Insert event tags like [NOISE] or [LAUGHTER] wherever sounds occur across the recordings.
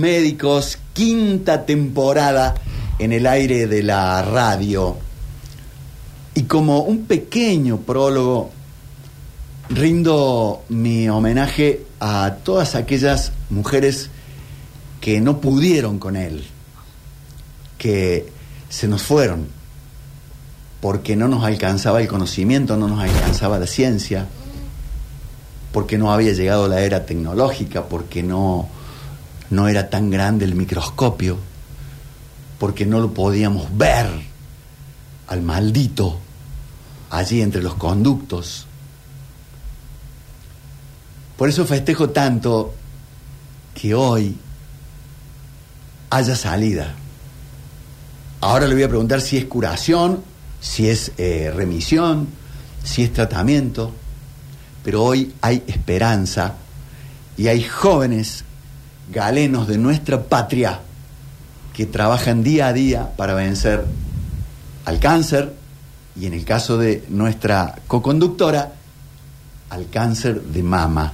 médicos, quinta temporada en el aire de la radio. Y como un pequeño prólogo, rindo mi homenaje a todas aquellas mujeres que no pudieron con él, que se nos fueron, porque no nos alcanzaba el conocimiento, no nos alcanzaba la ciencia, porque no había llegado la era tecnológica, porque no, no era tan grande el microscopio, porque no lo podíamos ver al maldito allí entre los conductos. Por eso festejo tanto que hoy haya salida. Ahora le voy a preguntar si es curación, si es eh, remisión, si es tratamiento, pero hoy hay esperanza y hay jóvenes galenos de nuestra patria que trabajan día a día para vencer al cáncer y en el caso de nuestra coconductora, al cáncer de mama.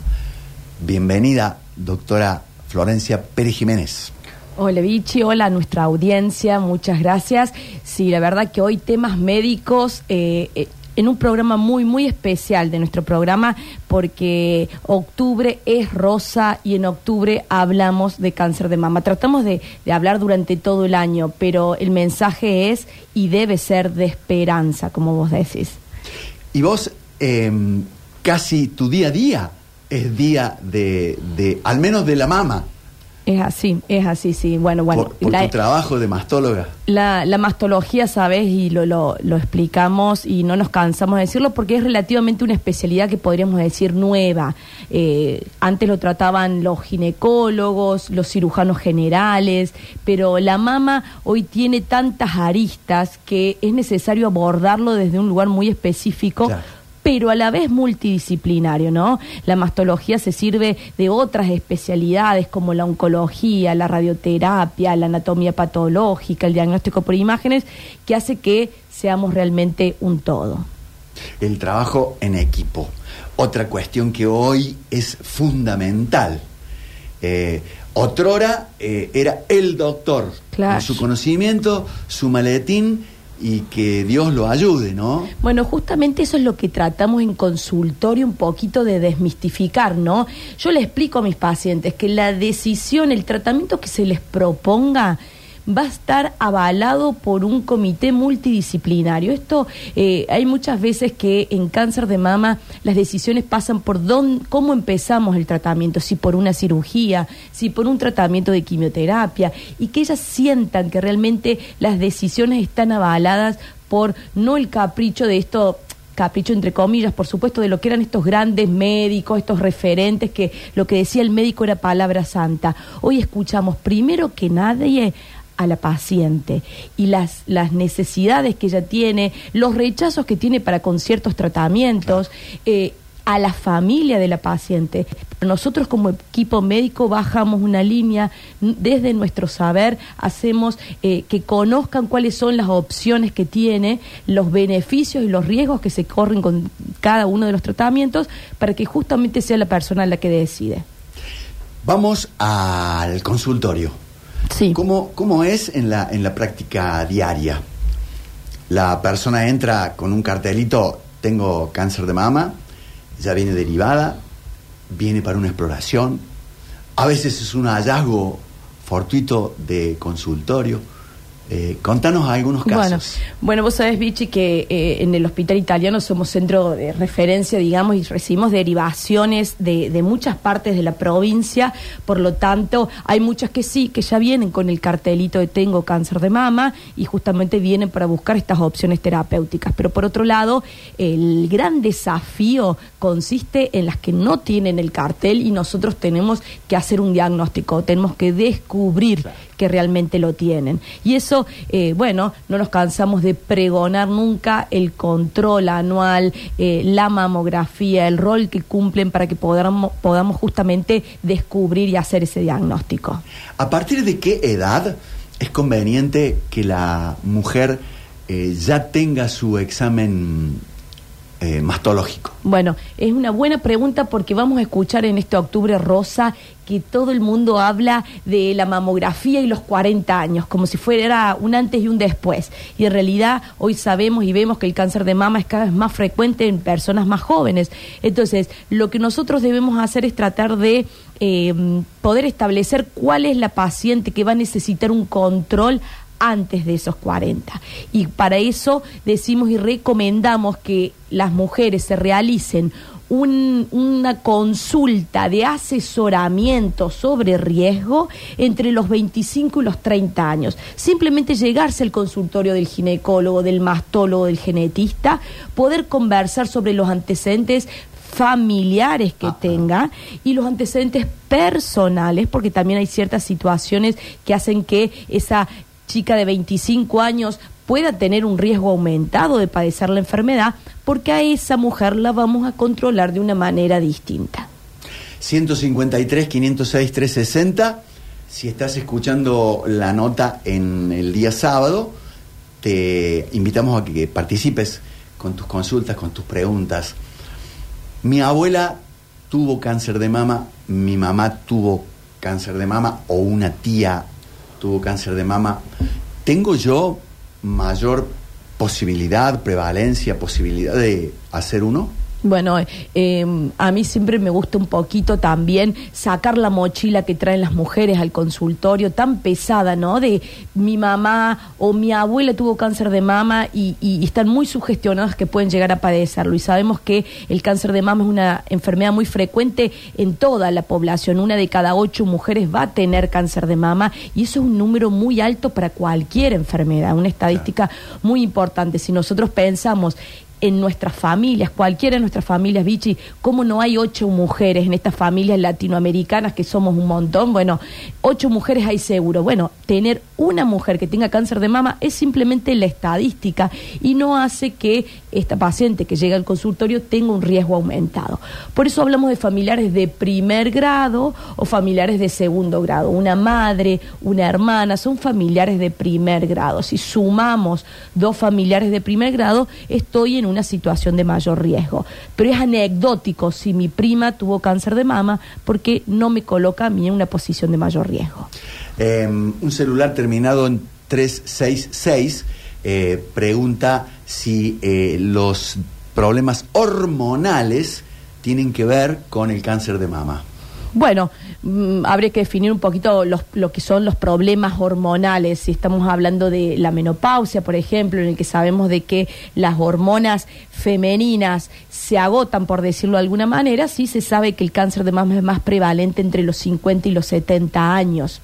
Bienvenida, doctora Florencia Pérez Jiménez. Hola Vichy, hola a nuestra audiencia, muchas gracias. Sí, la verdad que hoy temas médicos, eh, eh, en un programa muy, muy especial de nuestro programa, porque octubre es rosa y en octubre hablamos de cáncer de mama. Tratamos de, hablar durante todo el año, pero el mensaje es y debe ser de esperanza, como vos decís. Y vos, em, casi tu día a día es día de, de, al menos de la mama. Es así, es así, sí. Bueno, bueno. Por, tu trabajo de mastóloga. La, la mastología, ¿sabes? Y lo, lo, lo, explicamos y no nos cansamos de decirlo porque es relativamente una especialidad que podríamos decir nueva. Eh, antes lo trataban los ginecólogos, los cirujanos generales, pero la mama hoy tiene tantas aristas que es necesario abordarlo desde un lugar muy específico pero a la vez multidisciplinario, ¿no? La mastología se sirve de otras especialidades como la oncología, la radioterapia, la anatomía patológica, el diagnóstico por imágenes, que hace que seamos realmente un todo. El trabajo en equipo. Otra cuestión que hoy es fundamental. Eh, otrora eh, era el doctor, con su conocimiento, su maletín y que Dios lo ayude, ¿no? Bueno, justamente eso es lo que tratamos en consultorio un poquito de desmistificar, ¿no? Yo le explico a mis pacientes que la decisión, el tratamiento que se les proponga, va a estar avalado por un comité multidisciplinario. Esto eh, hay muchas veces que en cáncer de mama las decisiones pasan por dónde, cómo empezamos el tratamiento, si por una cirugía, si por un tratamiento de quimioterapia, y que ellas sientan que realmente las decisiones están avaladas por no el capricho de esto capricho entre comillas, por supuesto, de lo que eran estos grandes médicos, estos referentes, que lo que decía el médico era palabra santa. Hoy escuchamos primero que nadie a la paciente y las, las necesidades que ella tiene, los rechazos que tiene para con ciertos tratamientos, eh, a la familia de la paciente. Nosotros como equipo médico bajamos una línea desde nuestro saber, hacemos eh, que conozcan cuáles son las opciones que tiene, los beneficios y los riesgos que se corren con cada uno de los tratamientos para que justamente sea la persona la que decide. Vamos al consultorio. Sí. ¿Cómo, ¿Cómo, es en la, en la práctica diaria? La persona entra con un cartelito, tengo cáncer de mama, ya viene derivada, viene para una exploración, a veces es un hallazgo fortuito de consultorio eh, contanos algunos casos. Bueno, vos sabés, Vichy, que eh, en el hospital italiano somos centro de referencia, digamos, y recibimos derivaciones de, de, muchas partes de la provincia. Por lo tanto, hay muchas que sí, que ya vienen con el cartelito de tengo cáncer de mama y justamente vienen para buscar estas opciones terapéuticas. Pero por otro lado, el gran desafío consiste en las que no tienen el cartel y nosotros tenemos que hacer un diagnóstico, tenemos que descubrir que realmente lo tienen. Y eso, eh, bueno, no nos cansamos de pregonar nunca el control anual, eh, la mamografía, el rol que cumplen para que podamos, podamos justamente descubrir y hacer ese diagnóstico. ¿A partir de qué edad es conveniente que la mujer eh, ya tenga su examen eh, mastológico? Bueno, es una buena pregunta porque vamos a escuchar en este octubre rosa que todo el mundo habla de la mamografía y los 40 años, como si fuera un antes y un después. Y en realidad hoy sabemos y vemos que el cáncer de mama es cada vez más frecuente en personas más jóvenes. Entonces, lo que nosotros debemos hacer es tratar de eh, poder establecer cuál es la paciente que va a necesitar un control antes de esos 40. Y para eso decimos y recomendamos que las mujeres se realicen una consulta de asesoramiento sobre riesgo entre los 25 y los 30 años. Simplemente llegarse al consultorio del ginecólogo, del mastólogo, del genetista, poder conversar sobre los antecedentes familiares que tenga y los antecedentes personales, porque también hay ciertas situaciones que hacen que esa chica de 25 años pueda tener un riesgo aumentado de padecer la enfermedad, porque a esa mujer la vamos a controlar de una manera distinta. 153, 506, 360. Si estás escuchando la nota en el día sábado, te invitamos a que participes con tus consultas, con tus preguntas. Mi abuela tuvo cáncer de mama, mi mamá tuvo cáncer de mama o una tía tuvo cáncer de mama, ¿tengo yo mayor posibilidad, prevalencia, posibilidad de hacer uno? Bueno, eh, a mí siempre me gusta un poquito también sacar la mochila que traen las mujeres al consultorio, tan pesada, ¿no? De mi mamá o mi abuela tuvo cáncer de mama y, están muy sugestionadas que pueden llegar a padecerlo. Y sabemos que el cáncer de mama es una enfermedad muy frecuente en toda la población. Una de cada ocho mujeres va a tener cáncer de mama y eso es un número muy alto para cualquier enfermedad, una estadística muy importante. Si nosotros pensamos en nuestras familias, cualquiera de nuestras familias, Vichy, ¿cómo no hay ocho mujeres en estas familias latinoamericanas que somos un montón? Bueno, ocho mujeres hay seguro. Bueno, tener una mujer que tenga cáncer de mama es simplemente la estadística y no hace que esta paciente que llega al consultorio tenga un riesgo aumentado. Por eso hablamos de familiares de primer grado o familiares de segundo grado. Una madre, una hermana, son familiares de primer grado. Si sumamos dos familiares de primer grado, estoy en una situación de mayor riesgo. Pero es anecdótico si mi prima tuvo cáncer de mama porque no me coloca a mí en una posición de mayor riesgo. Em, un celular terminado en 366 eh, pregunta si eh, los problemas hormonales tienen que ver con el cáncer de mama. Bueno, mm, habría que definir un poquito lo que son los problemas hormonales. Si estamos hablando de la menopausia, por ejemplo, en el que sabemos de que las hormonas femeninas se agotan, por decirlo de alguna manera, sí se sabe que el cáncer de mama es más prevalente entre los 50 y los 70 años.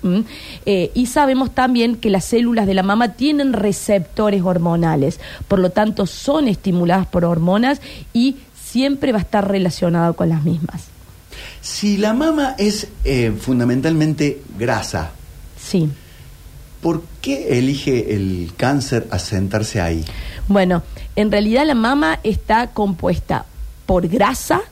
Eh, y sabemos también que las células de la mama tienen receptores hormonales, por lo tanto son estimuladas por hormonas y siempre va a estar relacionado con las mismas. Si la mama es eh, fundamentalmente grasa, sí. ¿por qué elige el cáncer asentarse ahí? Bueno, en realidad la mama está compuesta por grasa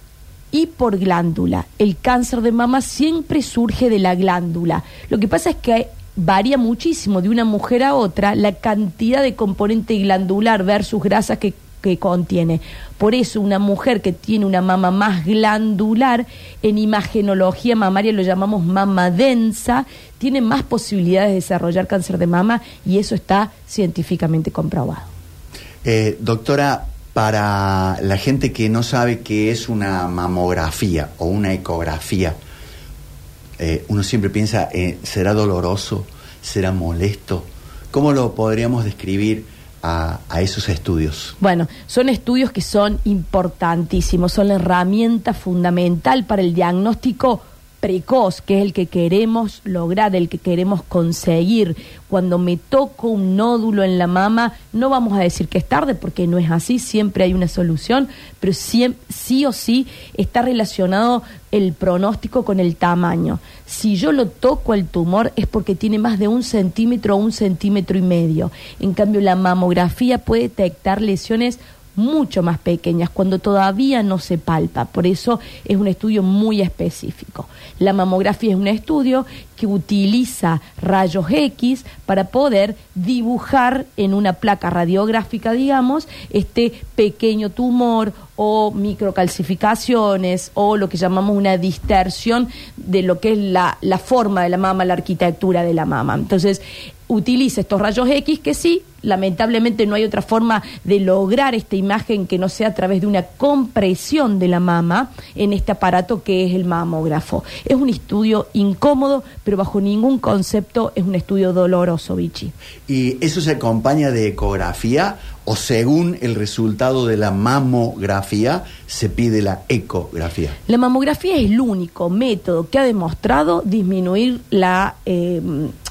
y por glándula. El cáncer de mama siempre surge de la glándula. Lo que pasa es que varía muchísimo de una mujer a otra la cantidad de componente glandular versus grasa que que contiene. Por eso una mujer que tiene una mama más glandular, en imagenología mamaria lo llamamos mama densa, tiene más posibilidades de desarrollar cáncer de mama y eso está científicamente comprobado. Eh, doctora, para la gente que no sabe qué es una mamografía o una ecografía, eh, uno siempre piensa, eh, ¿será doloroso? ¿Será molesto? ¿Cómo lo podríamos describir? A, esos estudios? Bueno, son estudios que son importantísimos, son la herramienta fundamental para el diagnóstico precoz, que es el que queremos lograr, el que queremos conseguir. Cuando me toco un nódulo en la mama, no vamos a decir que es tarde, porque no es así, siempre hay una solución, pero sí, o sí está relacionado el pronóstico con el tamaño. Si yo lo toco el tumor es porque tiene más de un centímetro o un centímetro y medio. En cambio, la mamografía puede detectar lesiones mucho más pequeñas, cuando todavía no se palpa. Por eso es un estudio muy específico. La mamografía es un estudio que utiliza rayos X para poder dibujar en una placa radiográfica, digamos, este pequeño tumor o microcalcificaciones o lo que llamamos una distorsión de lo que es la, la forma de la mama, la arquitectura de la mama. Entonces, utiliza estos rayos X que sí, lamentablemente no hay otra forma de lograr esta imagen que no sea a través de una compresión de la mama en este aparato que es el mamógrafo. Es un estudio incómodo, pero bajo ningún concepto es un estudio doloroso, Vichy. ¿Y eso se acompaña de ecografía o según el resultado de la mamografía se pide la ecografía? La mamografía es el único método que ha demostrado disminuir la eh,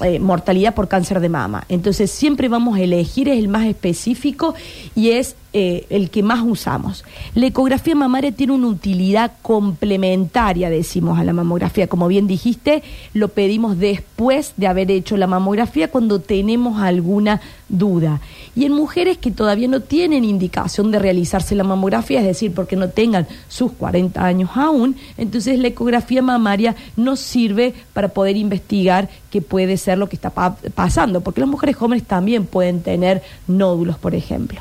eh, mortalidad por cáncer de mama. Entonces siempre vamos a elegir es el más específico y es eh, el que más usamos. La ecografía mamaria tiene una utilidad complementaria, decimos, a la mamografía. Como bien dijiste, lo pedimos después de haber hecho la mamografía cuando tenemos alguna duda. Y en mujeres que todavía no tienen indicación de realizarse la mamografía, es decir, porque no tengan sus 40 años aún, entonces la ecografía mamaria nos sirve para poder investigar qué puede ser lo que está pasando, porque las mujeres jóvenes también pueden tener nódulos, por ejemplo.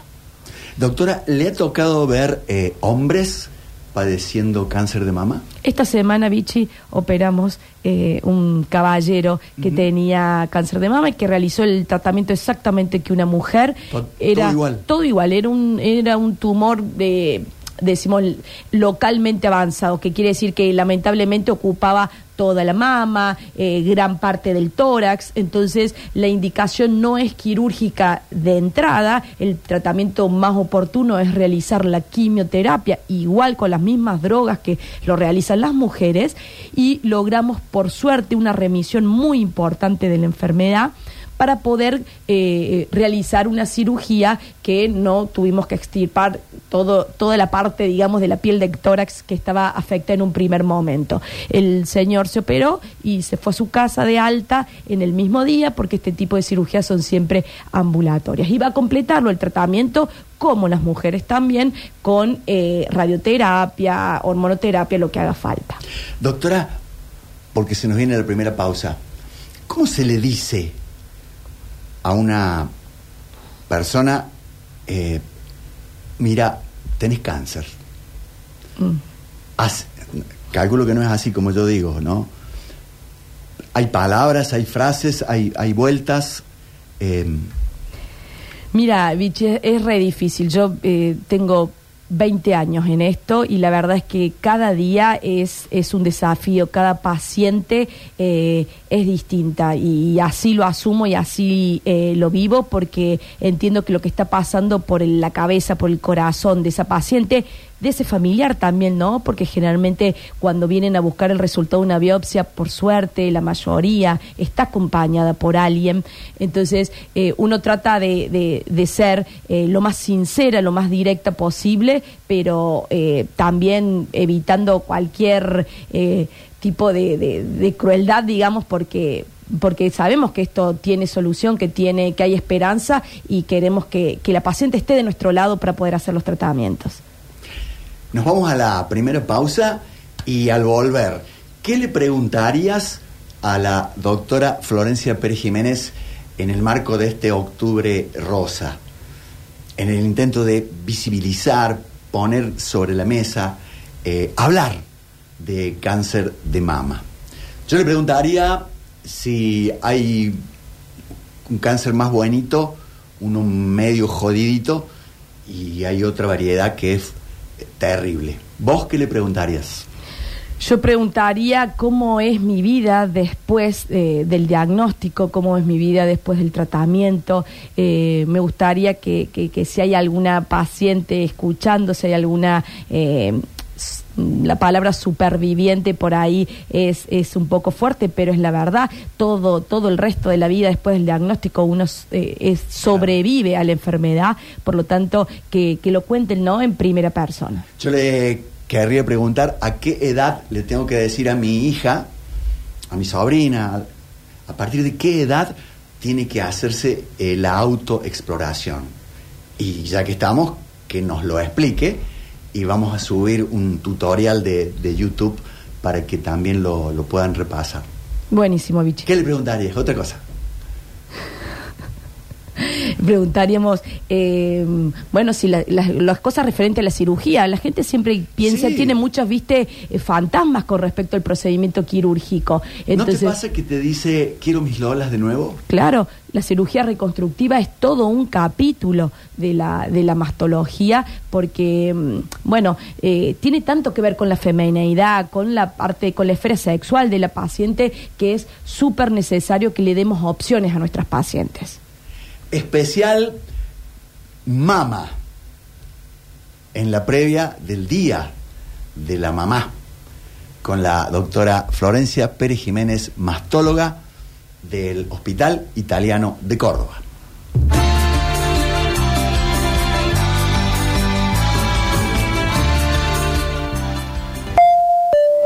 Doctora, ¿le ha tocado ver eh, hombres padeciendo cáncer de mama? Esta semana, Vichy, operamos eh, un caballero que tenía cáncer de mama y que realizó el tratamiento exactamente que una mujer. era, todo igual. Todo igual, era un, era un tumor de decimos localmente avanzado, que quiere decir que lamentablemente ocupaba toda la mama, eh, gran parte del tórax, entonces la indicación no es quirúrgica de entrada, el tratamiento más oportuno es realizar la quimioterapia, igual con las mismas drogas que lo realizan las mujeres, y logramos por suerte una remisión muy importante de la enfermedad para poder eh, realizar una cirugía que no tuvimos que extirpar todo, toda la parte, digamos, de la piel de tórax que estaba afectada en un primer momento. El señor se operó y se fue a su casa de alta en el mismo día porque este tipo de cirugías son siempre ambulatorias. Y va a completarlo el tratamiento como las mujeres también, con eh, radioterapia, hormonoterapia, lo que haga falta. Doctora, porque se nos viene la primera pausa, ¿cómo se le dice a una persona, eh, mira, tenés cáncer. Mm. calculo que no es así como yo digo, ¿no? Hay palabras, hay frases, hay, hay vueltas. Eh. Mira, Vichy, es re difícil. Yo eh, tengo 20 años en esto y la verdad es que cada día es, es un desafío, cada paciente eh, es distinta y, así lo asumo y así eh, lo vivo porque entiendo que lo que está pasando por la cabeza, por el corazón de esa paciente de ese familiar también, ¿no? Porque generalmente cuando vienen a buscar el resultado de una biopsia, por suerte, la mayoría está acompañada por alguien. Entonces, eh, uno trata de, de, ser eh, lo más sincera, lo más directa posible, pero eh, también evitando cualquier tipo de, de crueldad, digamos, porque porque sabemos que esto tiene solución, que tiene, que hay esperanza y queremos que, que la paciente esté de nuestro lado para poder hacer los tratamientos. Nos vamos a la primera pausa y al volver, ¿qué le preguntarías a la doctora Florencia Pérez Jiménez en el marco de este octubre rosa? En el intento de visibilizar, poner sobre la mesa, eh, hablar de cáncer de mama. Yo le preguntaría si hay un cáncer más bonito, uno medio jodidito, y hay otra variedad que es terrible. ¿Vos qué le preguntarías? Yo preguntaría cómo es mi vida después eh, del diagnóstico, cómo es mi vida después del tratamiento. Eh, me gustaría que, que, si hay alguna paciente escuchando, si hay alguna eh, la palabra superviviente por ahí es, es un poco fuerte, pero es la verdad. Todo, todo el resto de la vida después del diagnóstico uno eh, sobrevive a la enfermedad, por lo tanto, que, que lo cuenten ¿no? en primera persona. Yo le querría preguntar a qué edad le tengo que decir a mi hija, a mi sobrina, a partir de qué edad tiene que hacerse eh, la autoexploración. Y ya que estamos, que nos lo explique y vamos a subir un tutorial de, de YouTube para que también lo, lo puedan repasar. Buenísimo, Vichy. ¿Qué le preguntarías? Otra cosa. [LAUGHS] preguntaríamos, eh, bueno, si la- la- las cosas referentes a la cirugía, la gente siempre piensa, Sí. tiene muchos, viste, eh, fantasmas con respecto al procedimiento quirúrgico. Entonces, ¿No te pasa que te dice, quiero mis lolas de nuevo? Claro, la cirugía reconstructiva es todo un capítulo de la, de la mastología porque, mm, bueno, eh, tiene tanto que ver con la femineidad, con la parte, con la esfera sexual de la paciente, que es súper necesario que le demos opciones a nuestras pacientes. Especial mama en la previa del día de la mamá con la doctora Florencia Pérez Jiménez, mastóloga del Hospital Italiano de Córdoba.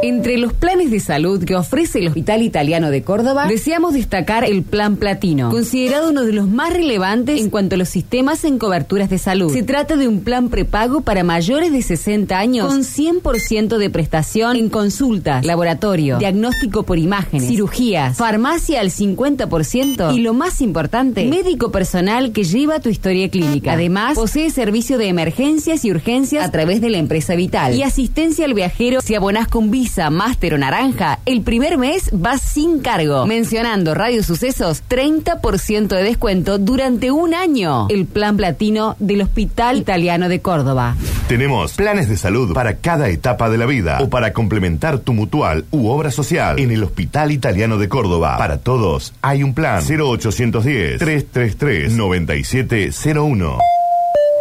Entre los planes de salud que ofrece el Hospital Italiano de Córdoba, deseamos destacar el Plan Platino, considerado uno de los más relevantes en cuanto a los sistemas en coberturas de salud. Se trata de un plan prepago para mayores de 60 años con 100% de prestación en consultas, laboratorio, diagnóstico por imágenes, cirugías, farmacia al 50% y lo más importante, médico personal que lleva tu historia clínica. Además, posee servicio de emergencias y urgencias a través de la empresa Vital y asistencia al viajero si abonás con Visa, O Naranja, el primer mes vas sin cargo. Mencionando Radio Sucesos, 30% de descuento durante un año. El plan platino del Hospital Italiano de Córdoba. Tenemos planes de salud para cada etapa de la vida o para complementar tu mutual u obra social en el Hospital Italiano de Córdoba. Para todos hay un plan 0810 333 9701.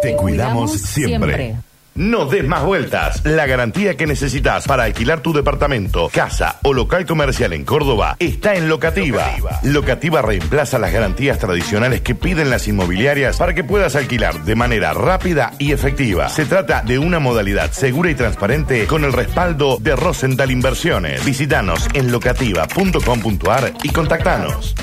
Te cuidamos siempre. No des más vueltas. La garantía que necesitas para alquilar tu departamento, casa o local comercial en Córdoba está en Locativa. Locativa reemplaza las garantías tradicionales que piden las inmobiliarias para que puedas alquilar de manera rápida y efectiva. Se trata de una modalidad segura y transparente con el respaldo de Rosenthal Inversiones. Visítanos en locativa.com.ar y contactanos.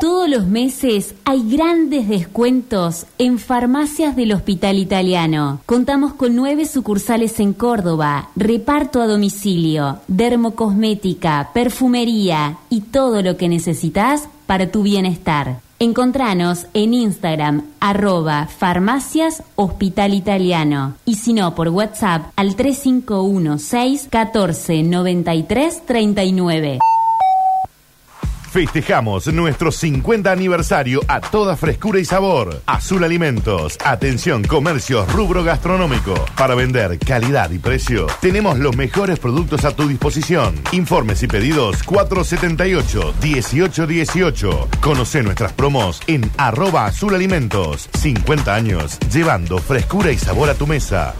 Todos los meses hay grandes descuentos en farmacias del Hospital Italiano. Contamos con nueve sucursales en Córdoba, reparto a domicilio, dermocosmética, perfumería y todo lo que necesitas para tu bienestar. Encontranos en Instagram arroba farmacias Hospital Italiano y si no por WhatsApp al 351 6 14 93 39. Festejamos nuestro 50 aniversario a toda frescura y sabor. Azul Alimentos, atención, comercios, rubro gastronómico. Para vender calidad y precio, tenemos los mejores productos a tu disposición. Informes y pedidos 478-1818. Conoce nuestras promos en arroba Azul Alimentos. 50 años, llevando frescura y sabor a tu mesa.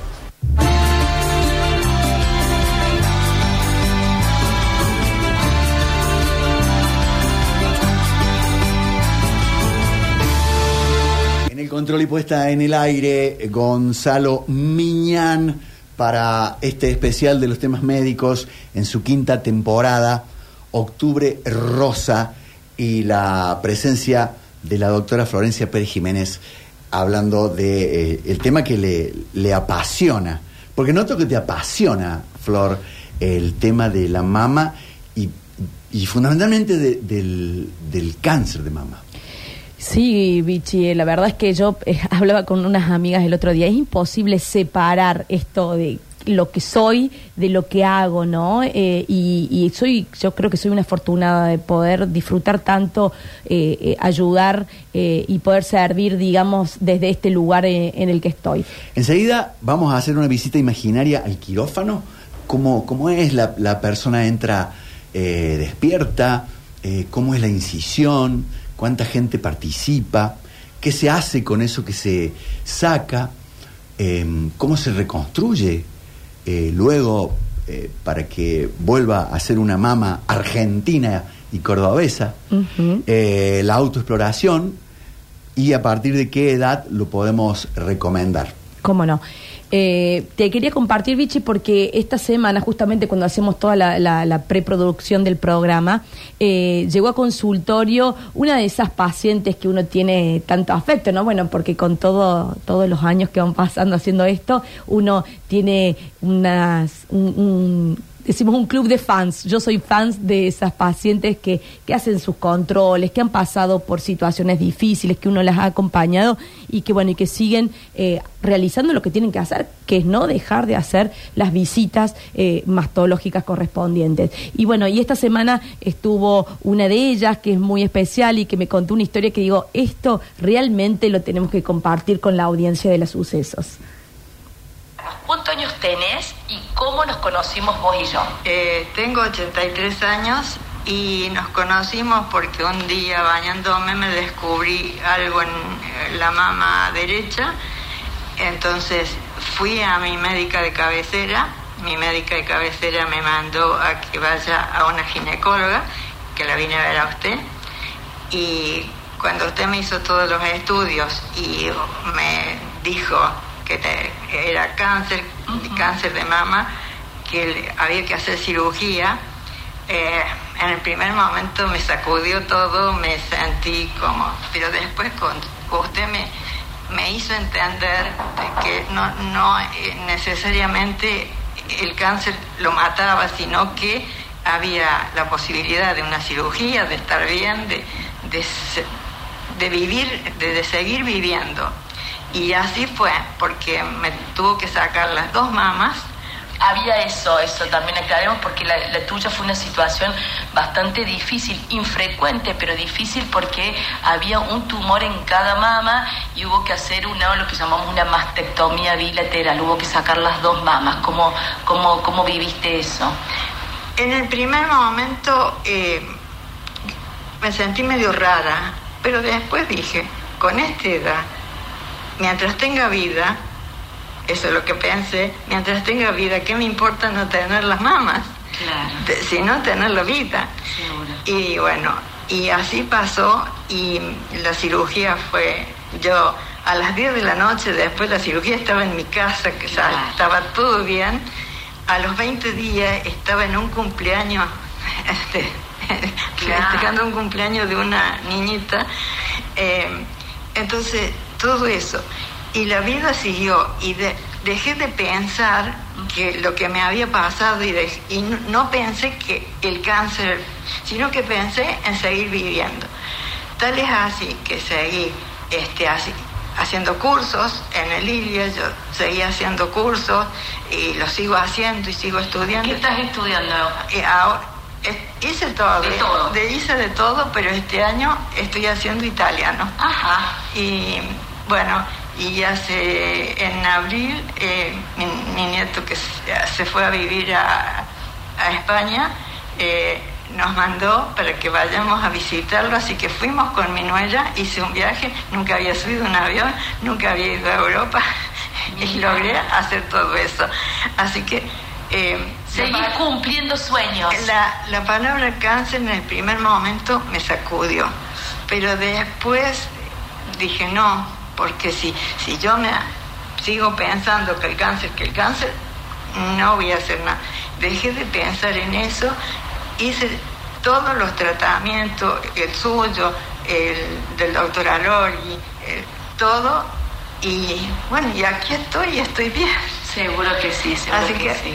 Control y puesta en el aire, Gonzalo Miñán para este especial de los temas médicos en su quinta temporada, Octubre Rosa, y la presencia de la doctora Florencia Pérez Jiménez hablando de eh, el tema que le, le apasiona. Porque noto que te apasiona, Flor, el tema de la mama y, y fundamentalmente de- del, del cáncer de mama. Sí, Vichy, eh, la verdad es que yo eh, [LAUGHS] hablaba con unas amigas el otro día, es imposible separar esto de lo que soy de lo que hago, ¿no? Eh, y, soy, yo creo que soy una afortunada de poder disfrutar tanto, eh, ayudar y poder servir, digamos, desde este lugar en el que estoy. Enseguida vamos a hacer una visita imaginaria al quirófano. ¿Cómo, cómo es la, la persona entra despierta? ¿Cómo es la incisión? ¿Cuánta gente participa? ¿Qué se hace con eso que se saca? Eh, ¿Cómo se reconstruye eh, luego eh, para que vuelva a ser una mama argentina y cordobesa? Eh, la autoexploración y a partir de qué edad lo podemos recomendar. ¿Cómo no? Eh, te quería compartir, Vichy, porque esta semana, justamente cuando hacemos toda la, la- la preproducción del programa, eh, llegó a consultorio una de esas pacientes que uno tiene tanto afecto, ¿no? Bueno, porque con todo, todos los años que van pasando haciendo esto, uno tiene unas, un- un- decimos un club de fans. Yo soy fans de esas pacientes que, que hacen sus controles, que han pasado por situaciones difíciles, que uno las ha acompañado y que bueno, y que siguen eh, realizando lo que tienen que hacer, que es no dejar de hacer las visitas eh, mastológicas correspondientes. Y bueno, y esta semana estuvo una de ellas que es muy especial y que me contó una historia que digo, esto realmente lo tenemos que compartir con la audiencia de los sucesos. ¿Cuántos años tenés y cómo nos conocimos vos y yo? Eh, tengo 83 años y nos conocimos porque un día bañándome me descubrí algo en eh, la mama derecha. Entonces fui a mi médica de cabecera. Mi médica de cabecera me mandó a que vaya a una ginecóloga, que la vine a ver a usted. Y cuando usted me hizo todos los estudios y me dijo que te- era cáncer, cáncer de mama, que le- había que hacer cirugía, eh, en el primer momento me sacudió todo, me sentí como, pero después con usted me, me hizo entender de que no, no eh, necesariamente el cáncer lo mataba, sino que había la posibilidad de una cirugía, de estar bien, de, de, de vivir, de, de seguir viviendo. Y así fue, porque me tuvo que sacar las dos mamas. Había eso, eso también aclaremos, porque la, la tuya fue una situación bastante difícil, infrecuente, pero difícil porque había un tumor en cada mama y hubo que hacer una, lo que llamamos una mastectomía bilateral, hubo que sacar las dos mamas. ¿Cómo, cómo, cómo viviste eso? En el primer momento eh, me sentí medio rara, pero después dije, con esta edad, mientras tenga vida, eso es lo que pensé, mientras tenga vida, ¿qué me importa no tener las mamas? Claro. De- sino tener la vida. Seguro. Y bueno, y así pasó y la cirugía fue, yo a las 10 de la noche después de la cirugía estaba en mi casa, que Claro. estaba todo bien. A los 20 días estaba en un cumpleaños, [LAUGHS] este, Claro. festejando un cumpleaños de una niñita. Eh, entonces, todo eso. Y la vida siguió y de- dejé de pensar que lo que me había pasado y, de- y no, no pensé que el cáncer, sino que pensé en seguir viviendo. Tal es así que seguí este, así, haciendo cursos en el ILIA, yo seguí haciendo cursos y lo sigo haciendo y sigo estudiando. ¿Qué estás estudiando? Eh, ahora, eh, hice todo, De todo. de- hice de todo, pero este año estoy haciendo italiano. Ajá. Y bueno, y hace en abril eh, mi, mi nieto que se, fue a vivir a, a España eh, nos mandó para que vayamos a visitarlo, así que fuimos con mi nuera, hice un viaje, nunca había subido un avión, nunca había ido a Europa [LAUGHS] y logré hacer todo eso. Así que eh, Seguir cumpliendo sueños. la, la palabra cáncer en el primer momento me sacudió, pero después dije no, porque si, si yo me sigo pensando que el cáncer, que el cáncer, no voy a hacer nada. Dejé de pensar en eso, hice todos los tratamientos, el suyo, el del doctor Alori, el- todo, y bueno, y aquí estoy y estoy bien. Seguro que sí, seguro Así que, que- sí.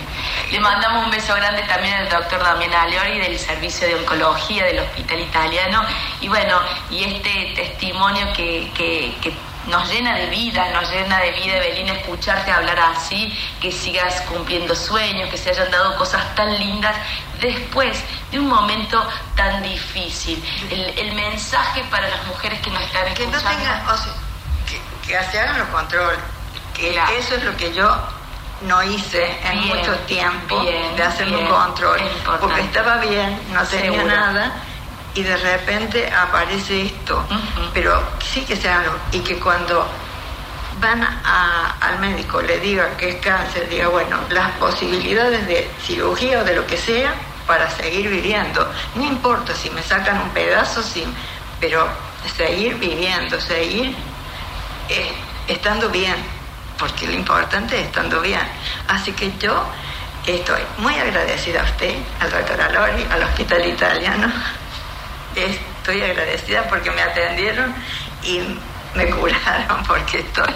Le mandamos un beso grande también al doctor Damián Aliori del Servicio de Oncología del Hospital Italiano. Y bueno, y este testimonio que, que- que nos llena de vida, nos llena de vida, Evelina, escucharte hablar así, que sigas cumpliendo sueños, que se hayan dado cosas tan lindas después de un momento tan difícil. El, el mensaje para las mujeres que nos están que no escuchando. tenga, o sea, que, que se hagan los controles, que Claro. eso es lo que yo no hice en Bien, mucho tiempo bien, de hacer bien, un control, porque estaba bien, no tenía Seguro. nada y de repente aparece esto, pero sí que se hagan y que cuando van a- al médico le diga que es cáncer, diga bueno, las posibilidades de cirugía o de lo que sea para seguir viviendo, no importa si me sacan un pedazo, sí, pero seguir viviendo, seguir eh, estando bien. porque lo importante es estando bien. Así que yo estoy muy agradecida a usted, al doctor Alori, al Hospital Italiano. Estoy agradecida porque me atendieron y me curaron [LAUGHS] porque estoy...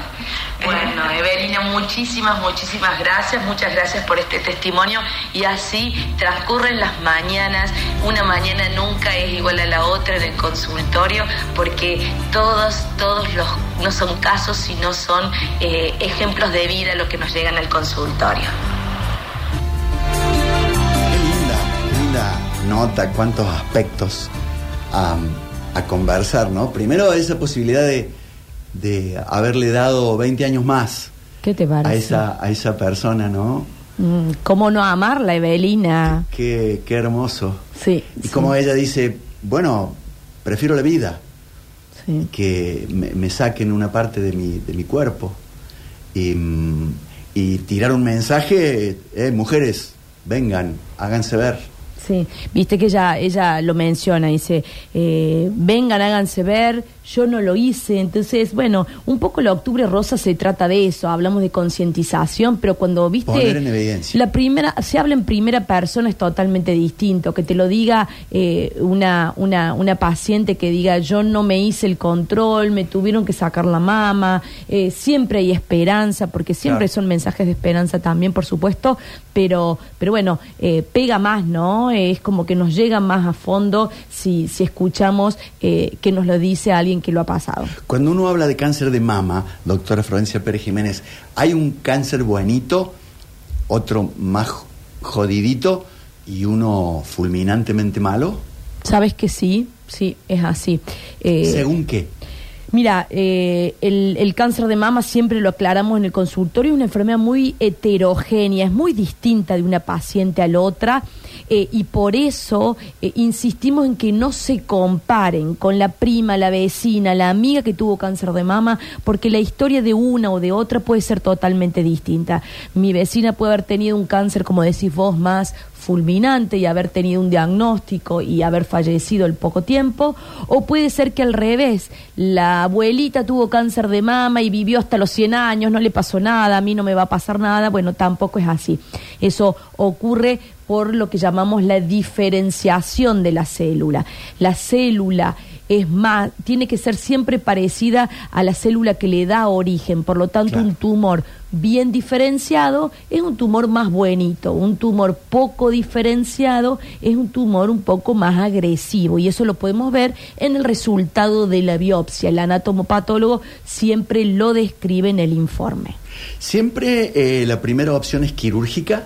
Bueno, Evelina, muchísimas, muchísimas gracias, muchas gracias por este testimonio. Y así transcurren las mañanas, una mañana nunca es igual a la otra en el consultorio porque todos, todos los, no son casos, sino son eh, ejemplos de vida los que nos llegan al consultorio. Qué linda, linda nota, cuántos aspectos a, a conversar, ¿no? Primero esa posibilidad de, de haberle dado 20 años más ¿Qué te a esa, a esa persona, ¿no? Mm, ¿Cómo no amarla, Evelina? Qué, qué hermoso. Sí. Y sí, como ella dice, bueno, prefiero la vida, sí. que me, me saquen una parte de mi, de mi cuerpo. Y, mm, y tirar un mensaje, eh, mujeres, vengan, háganse ver. Sí, viste que ella, ella lo menciona, dice, eh, vengan, háganse ver, yo no lo hice, entonces, bueno, un poco la Octubre Rosa se trata de eso, hablamos de concientización, pero cuando viste... Poner en evidencia. La primera, se habla en primera persona es totalmente distinto, que te lo diga eh, una, una, una paciente que diga, yo no me hice el control, me tuvieron que sacar la mama, eh, siempre hay esperanza, porque siempre Claro. son mensajes de esperanza también, por supuesto, pero, pero bueno, eh, pega más, ¿no? Es como que nos llega más a fondo si, si escuchamos eh, que nos lo dice alguien que lo ha pasado. Cuando uno habla de cáncer de mama, doctora Florencia Pérez Jiménez, ¿hay un cáncer buenito, otro más jodidito y uno fulminantemente malo? ¿Sabes que sí? Sí, es así. Eh, ¿Según qué? Mira, eh, el, cáncer de mama siempre lo aclaramos en el consultorio, es una enfermedad muy heterogénea, es muy distinta de una paciente a la otra eh, y por eso eh, insistimos en que no se comparen con la prima, la vecina, la amiga que tuvo cáncer de mama, porque la historia de una o de otra puede ser totalmente distinta. Mi vecina puede haber tenido un cáncer, como decís vos, más fulminante y haber tenido un diagnóstico y haber fallecido al poco tiempo, o puede ser que al revés, la abuelita tuvo cáncer de mama y vivió hasta los 100 años, no le pasó nada, a mí no me va a pasar nada, bueno, tampoco es así. Eso ocurre por lo que llamamos la diferenciación de la célula. La célula es más, tiene que ser siempre parecida a la célula que le da origen, por lo tanto Claro. un tumor bien diferenciado es un tumor más buenito, un tumor poco diferenciado es un tumor un poco más agresivo y eso lo podemos ver en el resultado de la biopsia. El anatomopatólogo siempre lo describe en el informe. ¿Siempre eh, la primera opción es quirúrgica?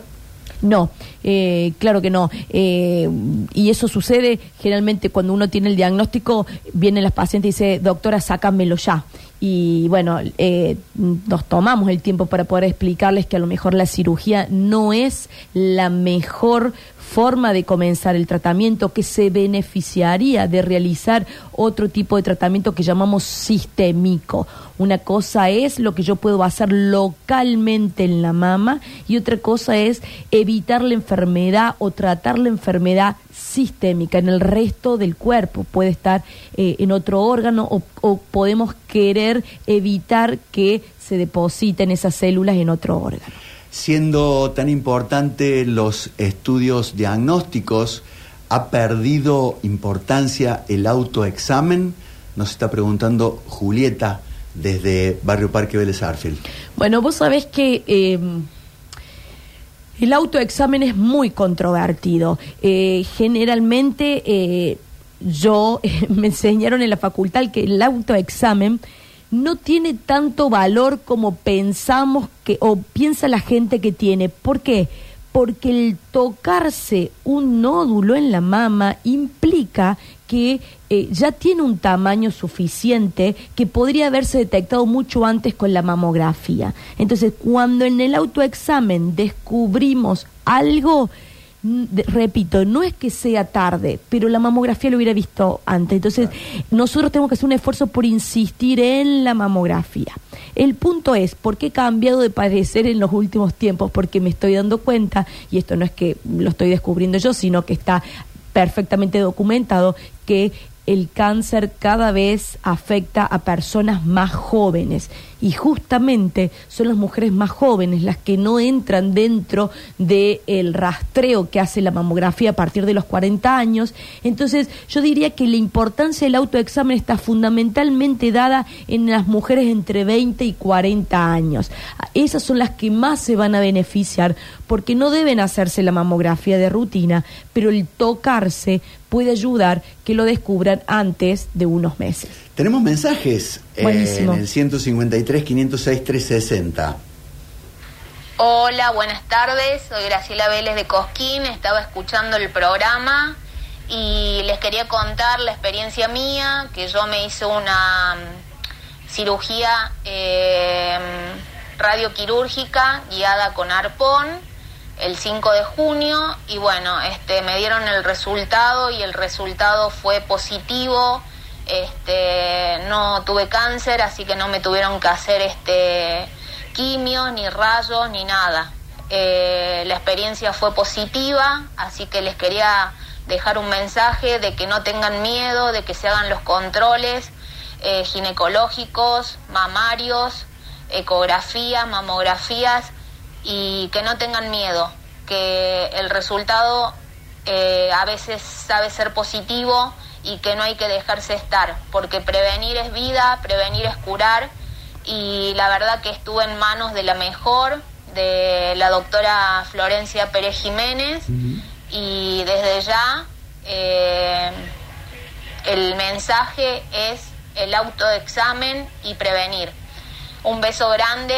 No, eh, claro que no. Eh, y eso sucede generalmente cuando uno tiene el diagnóstico, vienen las pacientes y dice, doctora, sácamelo ya. Y bueno, eh, nos tomamos el tiempo para poder explicarles que a lo mejor la cirugía no es la mejor forma de comenzar el tratamiento, que se beneficiaría de realizar otro tipo de tratamiento que llamamos sistémico. Una cosa es lo que yo puedo hacer localmente en la mama y otra cosa es evitar la enfermedad o tratar la enfermedad sistémica en el resto del cuerpo. Puede estar eh, en otro órgano o, o podemos querer evitar que se depositen esas células en otro órgano. Siendo tan importante los estudios diagnósticos, ¿ha perdido importancia el autoexamen? Nos está preguntando Julieta desde Barrio Parque Vélez Arfield. Bueno, vos sabés que eh, el autoexamen es muy controvertido. Eh, generalmente eh, yo [LAUGHS] me enseñaron en la facultad que el autoexamen no tiene tanto valor como pensamos que o piensa la gente que tiene. ¿Por qué? Porque el tocarse un nódulo en la mama implica que eh, ya tiene un tamaño suficiente que podría haberse detectado mucho antes con la mamografía. Entonces, cuando en el autoexamen descubrimos algo, repito, no es que sea tarde, pero la mamografía lo hubiera visto antes. Entonces, nosotros tenemos que hacer un esfuerzo por insistir en la mamografía. El punto es, ¿por qué he cambiado de parecer en los últimos tiempos? Porque me estoy dando cuenta, y esto no es que lo estoy descubriendo yo, sino que está perfectamente documentado que el cáncer cada vez afecta a personas más jóvenes y justamente son las mujeres más jóvenes las que no entran dentro del rastreo que hace la mamografía a partir de los 40 años. Entonces yo diría que la importancia del autoexamen está fundamentalmente dada en las mujeres entre 20 y 40 años. Esas son las que más se van a beneficiar porque no deben hacerse la mamografía de rutina, pero el tocarse puede ayudar que lo descubran antes de unos meses. Tenemos mensajes eh, Buenísimo. en el 153 506 360. Hola, buenas tardes. Soy Graciela Vélez de Cosquín. Estaba escuchando el programa y les quería contar la experiencia mía, que yo me hice una mm, cirugía eh, radioquirúrgica guiada con arpón el 5 de junio y bueno, este me dieron el resultado y el resultado fue positivo. Este, no tuve cáncer, así que no me tuvieron que hacer este quimios, ni rayos, ni nada. Eh, la experiencia fue positiva, así que les quería dejar un mensaje de que no tengan miedo, de que se hagan los controles eh, ginecológicos, mamarios, ecografías, mamografías y que no tengan miedo, que el resultado eh, a veces sabe ser positivo y que no hay que dejarse estar, porque prevenir es vida, prevenir es curar y la verdad que estuve en manos de la mejor, de la doctora Florencia Pérez Jiménez y desde ya eh, el mensaje es el autoexamen y prevenir. Un beso grande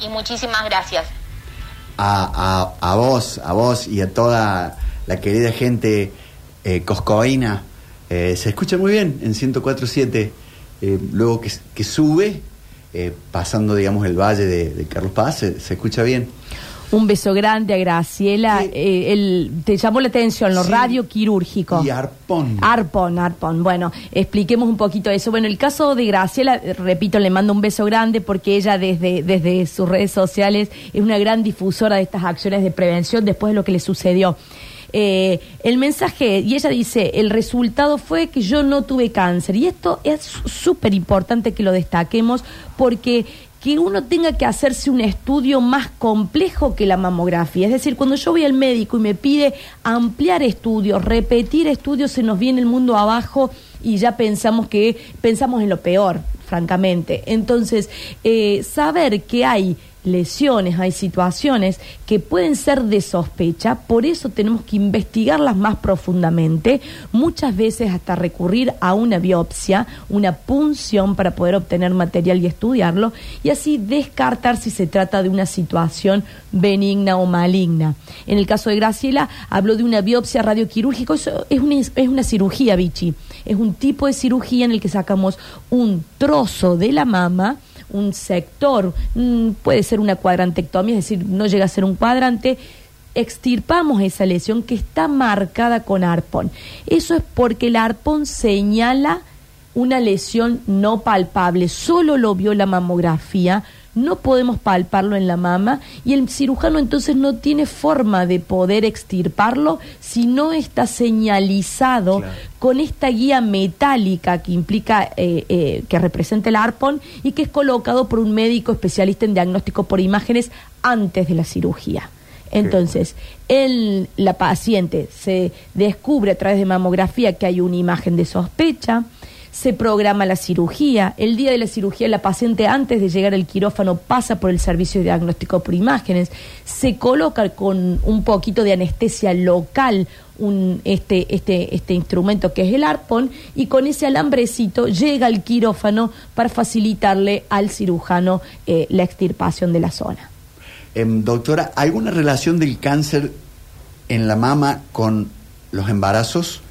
y muchísimas gracias. A, a- a vos, a vos y a toda la querida gente eh, coscoína. Eh, se escucha muy bien en 104.7. eh, luego que, que sube, eh, pasando, digamos, el valle de, de Carlos Paz, se, se escucha bien. Un beso grande a Graciela. Eh, el- te llamó la atención lo Sí. radioquirúrgico. Y Arpón. Arpon, Arpon. Bueno, expliquemos un poquito eso. Bueno, el caso de Graciela, repito, le mando un beso grande porque ella desde, desde sus redes sociales es una gran difusora de estas acciones de prevención después de lo que le sucedió. Eh, el mensaje, y ella dice, el resultado fue que yo no tuve cáncer. Y esto es súper importante que lo destaquemos porque que uno tenga que hacerse un estudio más complejo que la mamografía. Es decir, cuando yo voy al médico y me pide ampliar estudios, repetir estudios, se nos viene el mundo abajo y ya pensamos que pensamos en lo peor, francamente. Entonces, eh, saber que hay lesiones, hay situaciones que pueden ser de sospecha, por eso tenemos que investigarlas más profundamente, muchas veces hasta recurrir a una biopsia, una punción para poder obtener material y estudiarlo, y así descartar si se trata de una situación benigna o maligna. En el caso de Graciela, habló de una biopsia radioquirúrgica, eso es una, es una cirugía, Vichy, es un tipo de cirugía en el que sacamos un trozo de la mama, un sector, mm, puede ser una cuadrantectomía, es decir, no llega a ser un cuadrante, extirpamos esa lesión que está marcada con arpón. Eso es porque el arpón señala una lesión no palpable, solo lo vio la mamografía, no podemos palparlo en la mama y el cirujano entonces no tiene forma de poder extirparlo si no está señalizado Claro. con esta guía metálica que implica, eh, eh, que representa el arpón y que es colocado por un médico especialista en diagnóstico por imágenes antes de la cirugía. Entonces, el, la paciente se descubre a través de mamografía que hay una imagen de sospecha, se programa la cirugía. El día de la cirugía, la paciente antes de llegar al quirófano pasa por el servicio de diagnóstico por imágenes, se coloca con un poquito de anestesia local un, este, este, este instrumento que es el arpón y con ese alambrecito llega al quirófano para facilitarle al cirujano eh, la extirpación de la zona. Em, doctora, ¿alguna relación del cáncer en la mama con los embarazos?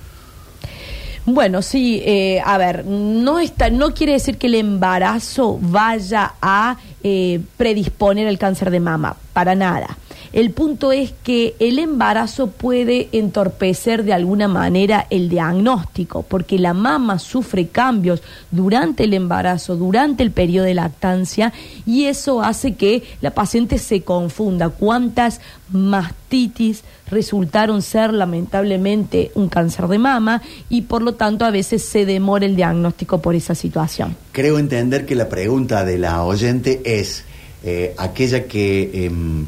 Bueno, sí, eh, a ver, no está, no quiere decir que el embarazo vaya a eh, predisponer al cáncer de mama, para nada. El punto es que el embarazo puede entorpecer de alguna manera el diagnóstico, porque la mama sufre cambios durante el embarazo, durante el periodo de lactancia, y eso hace que la paciente se confunda. ¿Cuántas mastitis resultaron ser lamentablemente un cáncer de mama y por lo tanto a veces se demora el diagnóstico por esa situación. Creo entender que la pregunta de la oyente es eh, aquella que em,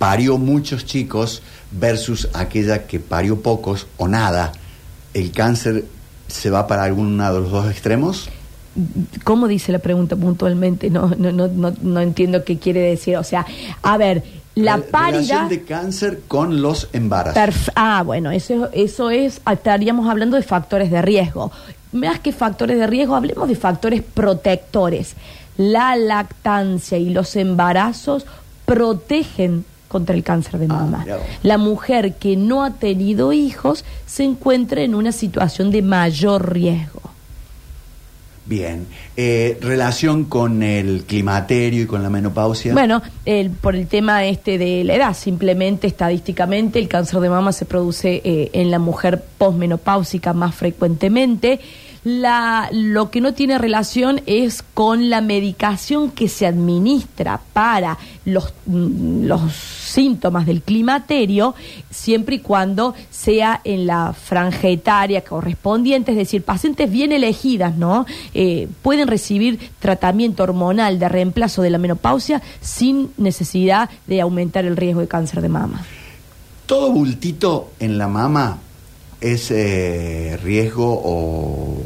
parió muchos chicos versus aquella que parió pocos o nada. ¿El cáncer se va para alguno de los dos extremos? ¿Cómo dice la pregunta puntualmente? No, no, no, no, no entiendo qué quiere decir. O sea, a ver, la Relación de cáncer con los embarazos. ah, bueno, eso, eso es, estaríamos hablando de factores de riesgo. Más que factores de riesgo, hablemos de factores protectores. La lactancia y los embarazos protegen contra el cáncer de ah, mama. la mujer que no ha tenido hijos se encuentra en una situación de mayor riesgo. Bien. Eh, ¿Relación con el climaterio y con la menopausia? Bueno, el, por el tema este de la edad, simplemente estadísticamente el cáncer de mama se produce eh, en la mujer posmenopáusica más frecuentemente. La, lo que no tiene relación es con la medicación que se administra para los, mm, los síntomas del climaterio, siempre y cuando sea en la franja etaria correspondiente, es decir, pacientes bien elegidas, ¿no? Eh, pueden recibir tratamiento hormonal de reemplazo de la menopausia sin necesidad de aumentar el riesgo de cáncer de mama. ¿Todo bultito en la mama es eh, riesgo o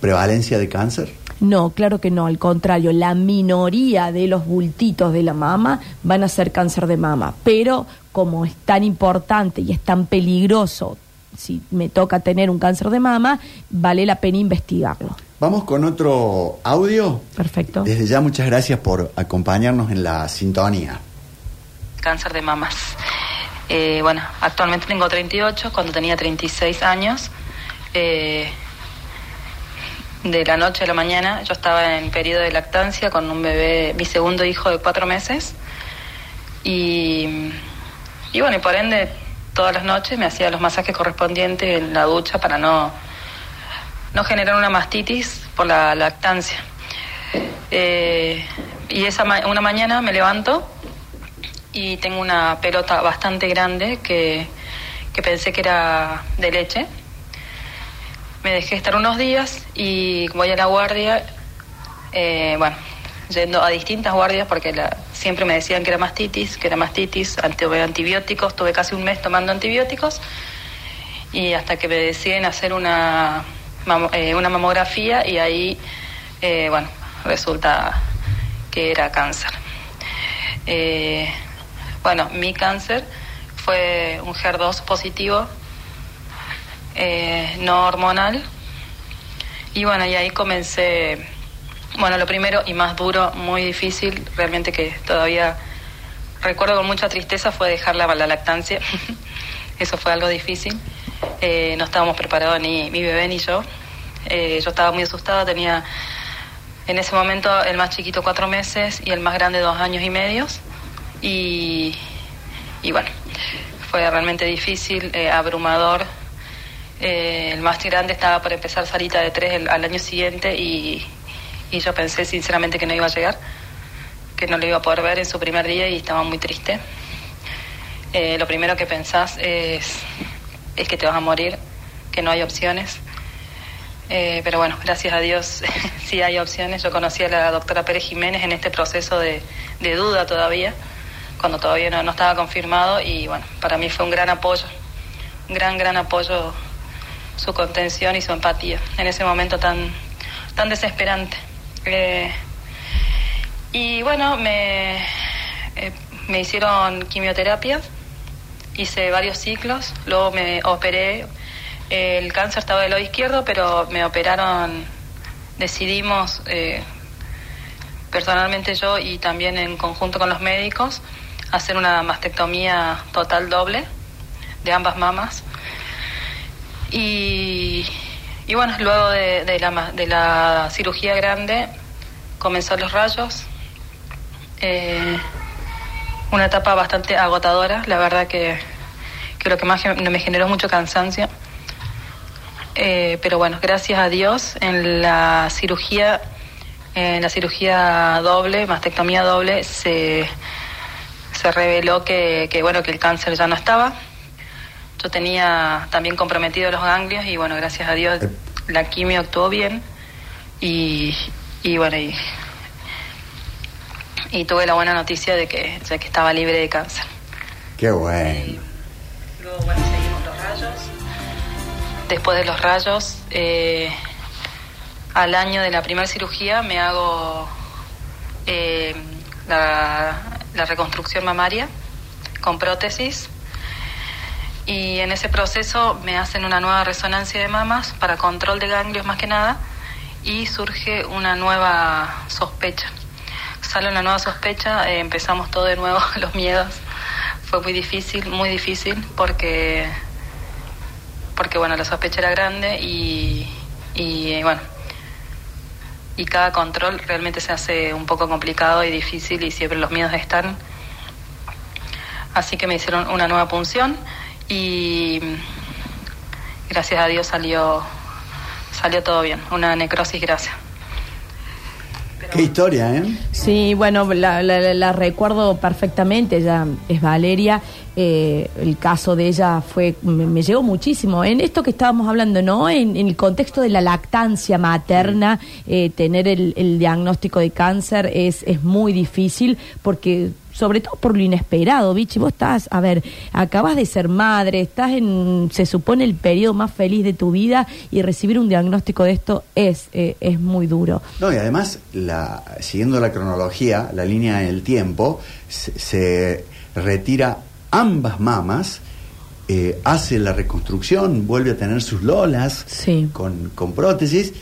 prevalencia de cáncer? No, claro que no, al contrario, la minoría de los bultitos de la mama van a ser cáncer de mama, pero como es tan importante y es tan peligroso, si me toca tener un cáncer de mama, vale la pena investigarlo. Vamos con otro audio. Perfecto. Desde ya muchas gracias por acompañarnos en la sintonía. Cáncer de mamas. Eh, bueno, actualmente tengo 38, cuando tenía 36 años. Eh, de la noche a la mañana, yo estaba en periodo de lactancia con un bebé, mi segundo hijo de cuatro meses. Y, bueno, y por ende, todas las noches me hacía los masajes correspondientes en la ducha para no, no generar una mastitis por la lactancia. Eh, y esa una mañana me levanto y tengo una pelota bastante grande que, pensé que era de leche. Me dejé estar unos días y voy a la guardia, eh, bueno, yendo a distintas guardias porque siempre me decían que era mastitis, que era mastitis, antibióticos, tuve casi un mes tomando antibióticos y hasta que me deciden hacer una, eh, una mamografía y ahí, eh, bueno, resulta que era cáncer. Bueno, mi cáncer fue un HER2 positivo, eh, no hormonal. Y bueno, y ahí comencé, bueno, lo primero y más duro, muy difícil, realmente que todavía recuerdo con mucha tristeza fue dejar la, la lactancia. [LAUGHS] Eso fue algo difícil. Eh, no estábamos preparados ni mi bebé ni yo. Eh, yo estaba muy asustada, tenía en ese momento el más chiquito cuatro meses y el más grande dos años y medios. Y, bueno, fue realmente difícil, eh, abrumador. Eh, el más grande estaba por empezar salita de tres al año siguiente y, yo pensé sinceramente que no iba a llegar, que no lo iba a poder ver en su primer día y estaba muy triste. Eh, lo primero que pensás es, es que te vas a morir, que no hay opciones. pero bueno, gracias a Dios [LAUGHS] sí hay opciones. Yo conocí a la doctora Pérez Jiménez en este proceso de, de duda todavía cuando todavía no, estaba confirmado y bueno, para mí fue un gran apoyo, un gran, gran apoyo su contención y su empatía en ese momento tan, tan desesperante. Eh, y bueno, me, eh, me hicieron quimioterapia, hice varios ciclos, luego me operé, el cáncer estaba del lado izquierdo, pero me operaron, decidimos, eh, personalmente yo y también en conjunto con los médicos, hacer una mastectomía total doble de ambas mamas. Y, y bueno, luego de, la, de la cirugía grande comenzó los rayos. Eh, una etapa bastante agotadora, la verdad que, que lo que más me generó mucho cansancio. Eh, pero bueno, gracias a Dios en la cirugía, en la cirugía doble, mastectomía doble, se, se reveló que, que bueno que el cáncer ya no estaba. Yo tenía también comprometido los ganglios y bueno, gracias a Dios la quimio actuó bien y, y bueno y, y tuve la buena noticia de que, de que estaba libre de cáncer. Qué bueno. Luego, bueno, seguimos los rayos. Después de los rayos, eh, al año de la primera cirugía me hago eh, la, la reconstrucción mamaria con prótesis. Y en ese proceso me hacen una nueva resonancia de mamas para control de ganglios más que nada y surge una nueva sospecha. Sale una nueva sospecha, eh, empezamos todo de nuevo, [LAUGHS] los miedos. Fue muy difícil, muy difícil porque porque bueno, la sospecha era grande y, y bueno, y cada control realmente se hace un poco complicado y difícil y siempre los miedos están. Así que me hicieron una nueva punción y gracias a Dios salió salió todo bien, una necrosis gracias. Qué historia, ¿eh? Sí, bueno, la, la- la- la recuerdo perfectamente, ella es Valeria, eh, el caso de ella fue, me, me llegó muchísimo, en esto que estábamos hablando, ¿no? En, en el contexto de la lactancia materna, eh, tener el, el diagnóstico de cáncer es, es muy difícil porque sobre todo por lo inesperado, Vichy, vos estás, a ver, acabas de ser madre, estás en, se supone, el periodo más feliz de tu vida y recibir un diagnóstico de esto es, eh, es muy duro. No, y además, la, siguiendo la cronología, la línea en el tiempo, se, se retira ambas mamas, eh, hace la reconstrucción, vuelve a tener sus lolas con, con prótesis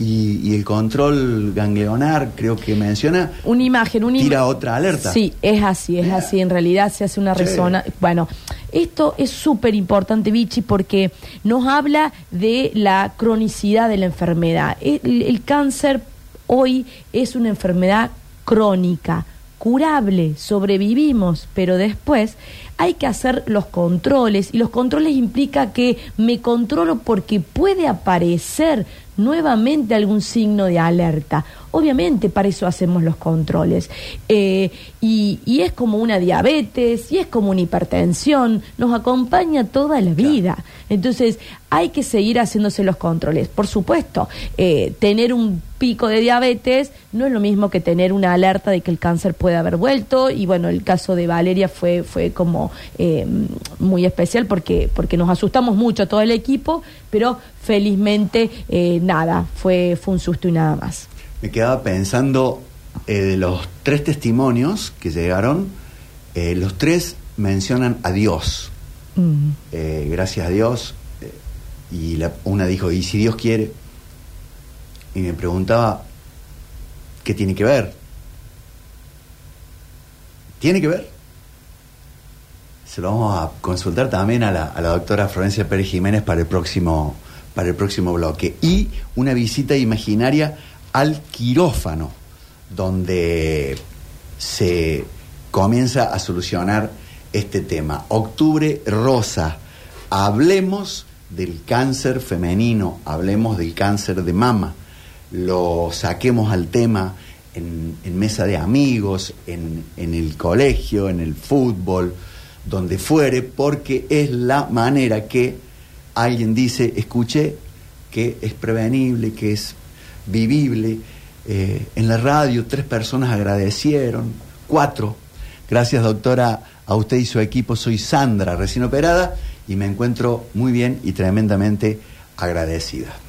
y, y el control ganglionar, creo que menciona, Una imagen, una tira otra alerta. Sí, es así, es así. En realidad se hace una Sí. resonancia. Bueno, esto es súper importante, Vichy, porque nos habla de la cronicidad de la enfermedad. El, el cáncer hoy es una enfermedad crónica, curable, sobrevivimos, pero después hay que hacer los controles y los controles implica que me controlo porque puede aparecer nuevamente algún signo de alerta. Obviamente para eso hacemos los controles. Eh, y, y es como una diabetes, y es como una hipertensión, nos acompaña toda la vida. Entonces hay que seguir haciéndose los controles. Por supuesto, eh, tener un pico de diabetes no es lo mismo que tener una alerta de que el cáncer puede haber vuelto. Y bueno, el caso de Valeria fue, fue como eh, muy especial porque, porque nos asustamos mucho todo el equipo, pero felizmente eh, nada, fue, fue un susto y nada más. Me quedaba pensando eh, de los tres testimonios que llegaron, los tres mencionan a Dios. Mm. Gracias a Dios. y la- una dijo, ¿y si Dios quiere? Y me preguntaba, ¿qué tiene que ver? ¿Tiene que ver? Se lo vamos a consultar también a la, a la doctora Florencia Pérez Jiménez para el próximo para el próximo bloque. Y una visita imaginaria al quirófano, donde se comienza a solucionar este tema. Octubre rosa. Hablemos del cáncer femenino, hablemos del cáncer de mama. Lo saquemos al tema en, en mesa de amigos, en, en el colegio, en el fútbol, donde fuere, porque es la manera que alguien dice, escuché que es prevenible, que es vivible. Eh, en la radio tres personas agradecieron, cuatro. Gracias doctora a usted y su equipo. Soy Sandra, recién operada, y me encuentro muy bien y tremendamente agradecida.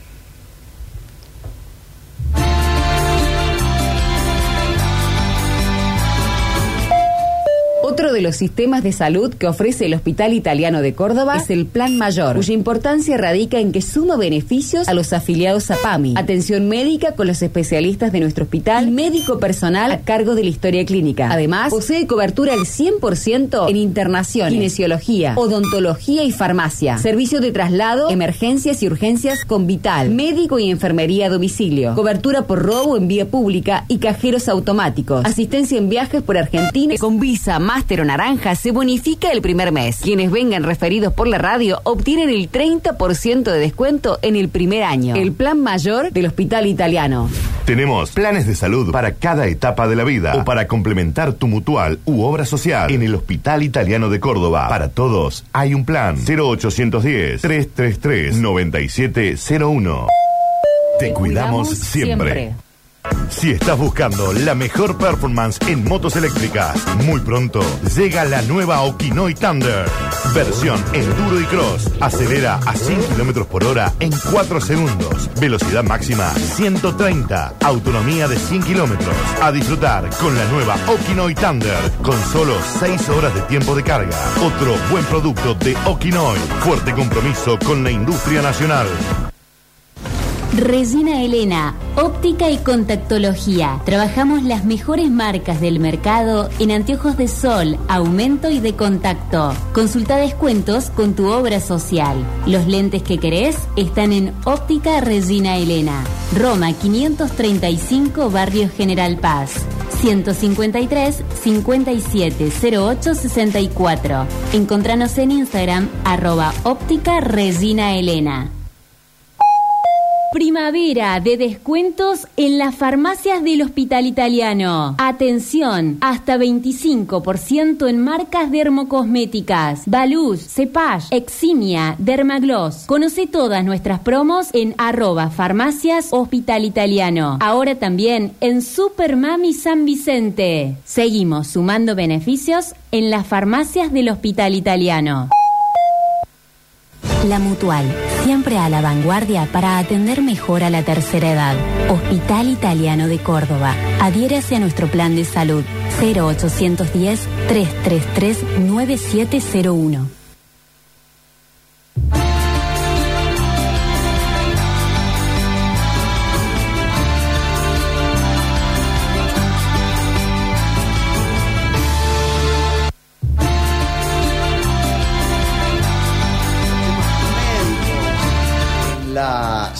De los sistemas de salud que ofrece el Hospital Italiano de Córdoba es el Plan Mayor, cuya importancia radica en que suma beneficios a los afiliados a PAMI, atención médica con los especialistas de nuestro hospital y médico personal a cargo de la historia clínica. Además, posee cobertura al 100% en internación, kinesiología, odontología y farmacia, servicio de traslado, emergencias y urgencias con Vital, médico y enfermería a domicilio, cobertura por robo en vía pública y cajeros automáticos, asistencia en viajes por Argentina con Visa, Máster o Naranja se bonifica el primer mes. Quienes vengan referidos por la radio obtienen el 30% de descuento en el primer año. El plan mayor del Hospital Italiano. Tenemos planes de salud para cada etapa de la vida o para complementar tu mutual u obra social en el Hospital Italiano de Córdoba. Para todos hay un plan 0810 333 9701. Te cuidamos siempre. Si estás buscando la mejor performance en motos eléctricas, muy pronto llega la nueva Okinoy Thunder. Versión enduro y cross. Acelera a 100 kilómetros por hora en 4 segundos. Velocidad máxima 130. Autonomía de 100 kilómetros. A disfrutar con la nueva Okinoy Thunder con solo 6 horas de tiempo de carga. Otro buen producto de Okinoy. Fuerte compromiso con la industria nacional. Regina Elena, óptica y contactología. Trabajamos las mejores marcas del mercado en anteojos de sol, aumento y de contacto. Consulta descuentos con tu obra social. Los lentes que querés están en Óptica Regina Elena. Roma 535 Barrio General Paz. 153 57 08 64. Encontranos en Instagram arroba óptica Regina Elena. Primavera de descuentos en las farmacias del Hospital Italiano. Atención, hasta 25% en marcas dermocosméticas. Baluz, Cepage, Eximia, Dermagloss. Conoce todas nuestras promos en arroba farmacias Hospital Italiano. Ahora también en Supermami San Vicente. Seguimos sumando beneficios en las farmacias del Hospital Italiano. La Mutual, siempre a la vanguardia para atender mejor a la tercera edad. Hospital Italiano de Córdoba. Adhiérase a nuestro plan de salud 0810-333-9701. la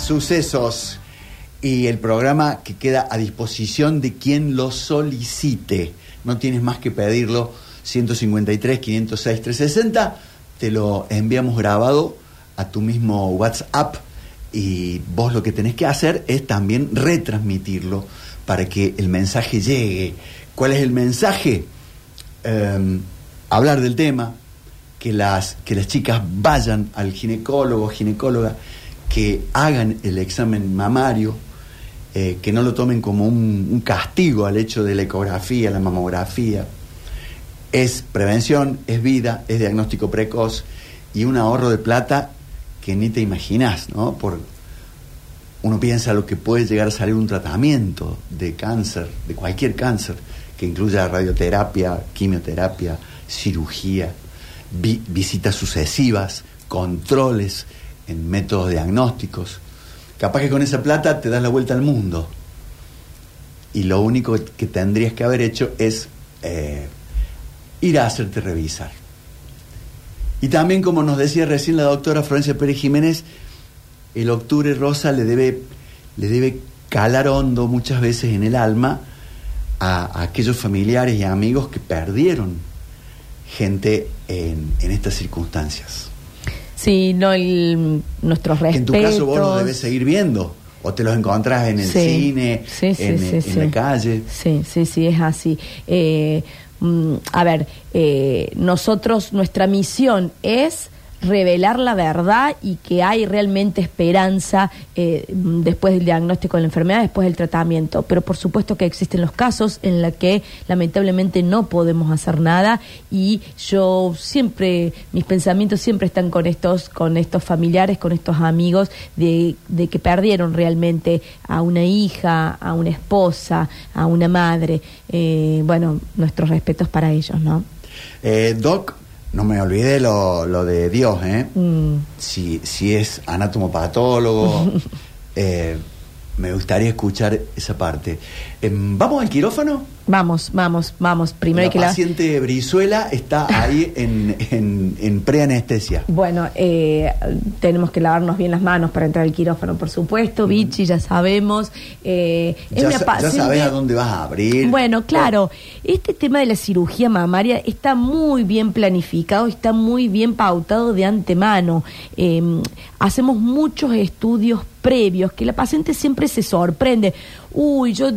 sucesos y el programa que queda a disposición de quien lo solicite. No tienes más que pedirlo. 153 506 360 te lo enviamos grabado a tu mismo WhatsApp y vos lo que tenés que hacer es también retransmitirlo para que el mensaje llegue. ¿Cuál es el mensaje? Eh, hablar del tema, que las, que las chicas vayan al ginecólogo, ginecóloga, que hagan el examen mamario, eh, que no lo tomen como un, castigo al hecho de la ecografía, la mamografía. Es prevención, es vida, es diagnóstico precoz y un ahorro de plata que ni te imaginas, ¿no? Por, uno piensa lo que puede llegar a salir un tratamiento de cáncer, de cualquier cáncer, que incluya radioterapia, quimioterapia, cirugía, vi, visitas sucesivas, controles en métodos diagnósticos. Capaz que con esa plata te das la vuelta al mundo. Y lo único que tendrías que haber hecho es eh, ir a hacerte revisar. Y también, como nos decía recién la doctora Florencia Pérez Jiménez, el octubre rosa le debe, le debe calar hondo muchas veces en el alma a, aquellos familiares y amigos que perdieron gente en, en estas circunstancias. Sí, no, el, nuestros respetos. En tu caso vos lo debes seguir viendo. O te los encontrás en el Sí. cine, Sí, sí, en, en la calle. Sí, sí, sí, es así. Eh, mm, a ver, eh, nosotros, nuestra misión es revelar la verdad y que hay realmente esperanza eh, después del diagnóstico de la enfermedad, después del tratamiento. Pero por supuesto que existen los casos en los que lamentablemente no podemos hacer nada y yo siempre, mis pensamientos siempre están con estos, con estos familiares, con estos amigos de, de que perdieron realmente a una hija, a una esposa, a una madre. Eh, bueno, nuestros respetos para ellos, ¿no? Eh, Doc, no me olvide lo, lo de Dios, ¿eh? Mm. Si, si es anatomopatólogo, [LAUGHS] eh, me gustaría escuchar esa parte. Em, ¿Vamos al quirófano? Vamos, vamos, vamos. Primero la paciente Brizuela está ahí en, en, en preanestesia. Bueno, eh, tenemos que lavarnos bien las manos para entrar al quirófano, por supuesto. Vichy, ya sabemos. Eh, es Ya, una ya sabes a dónde vas a abrir. Bueno, claro, este tema de la cirugía mamaria está muy bien planificado, está muy bien pautado de antemano. Eh, hacemos muchos estudios previos que la paciente siempre se sorprende. Uy, yo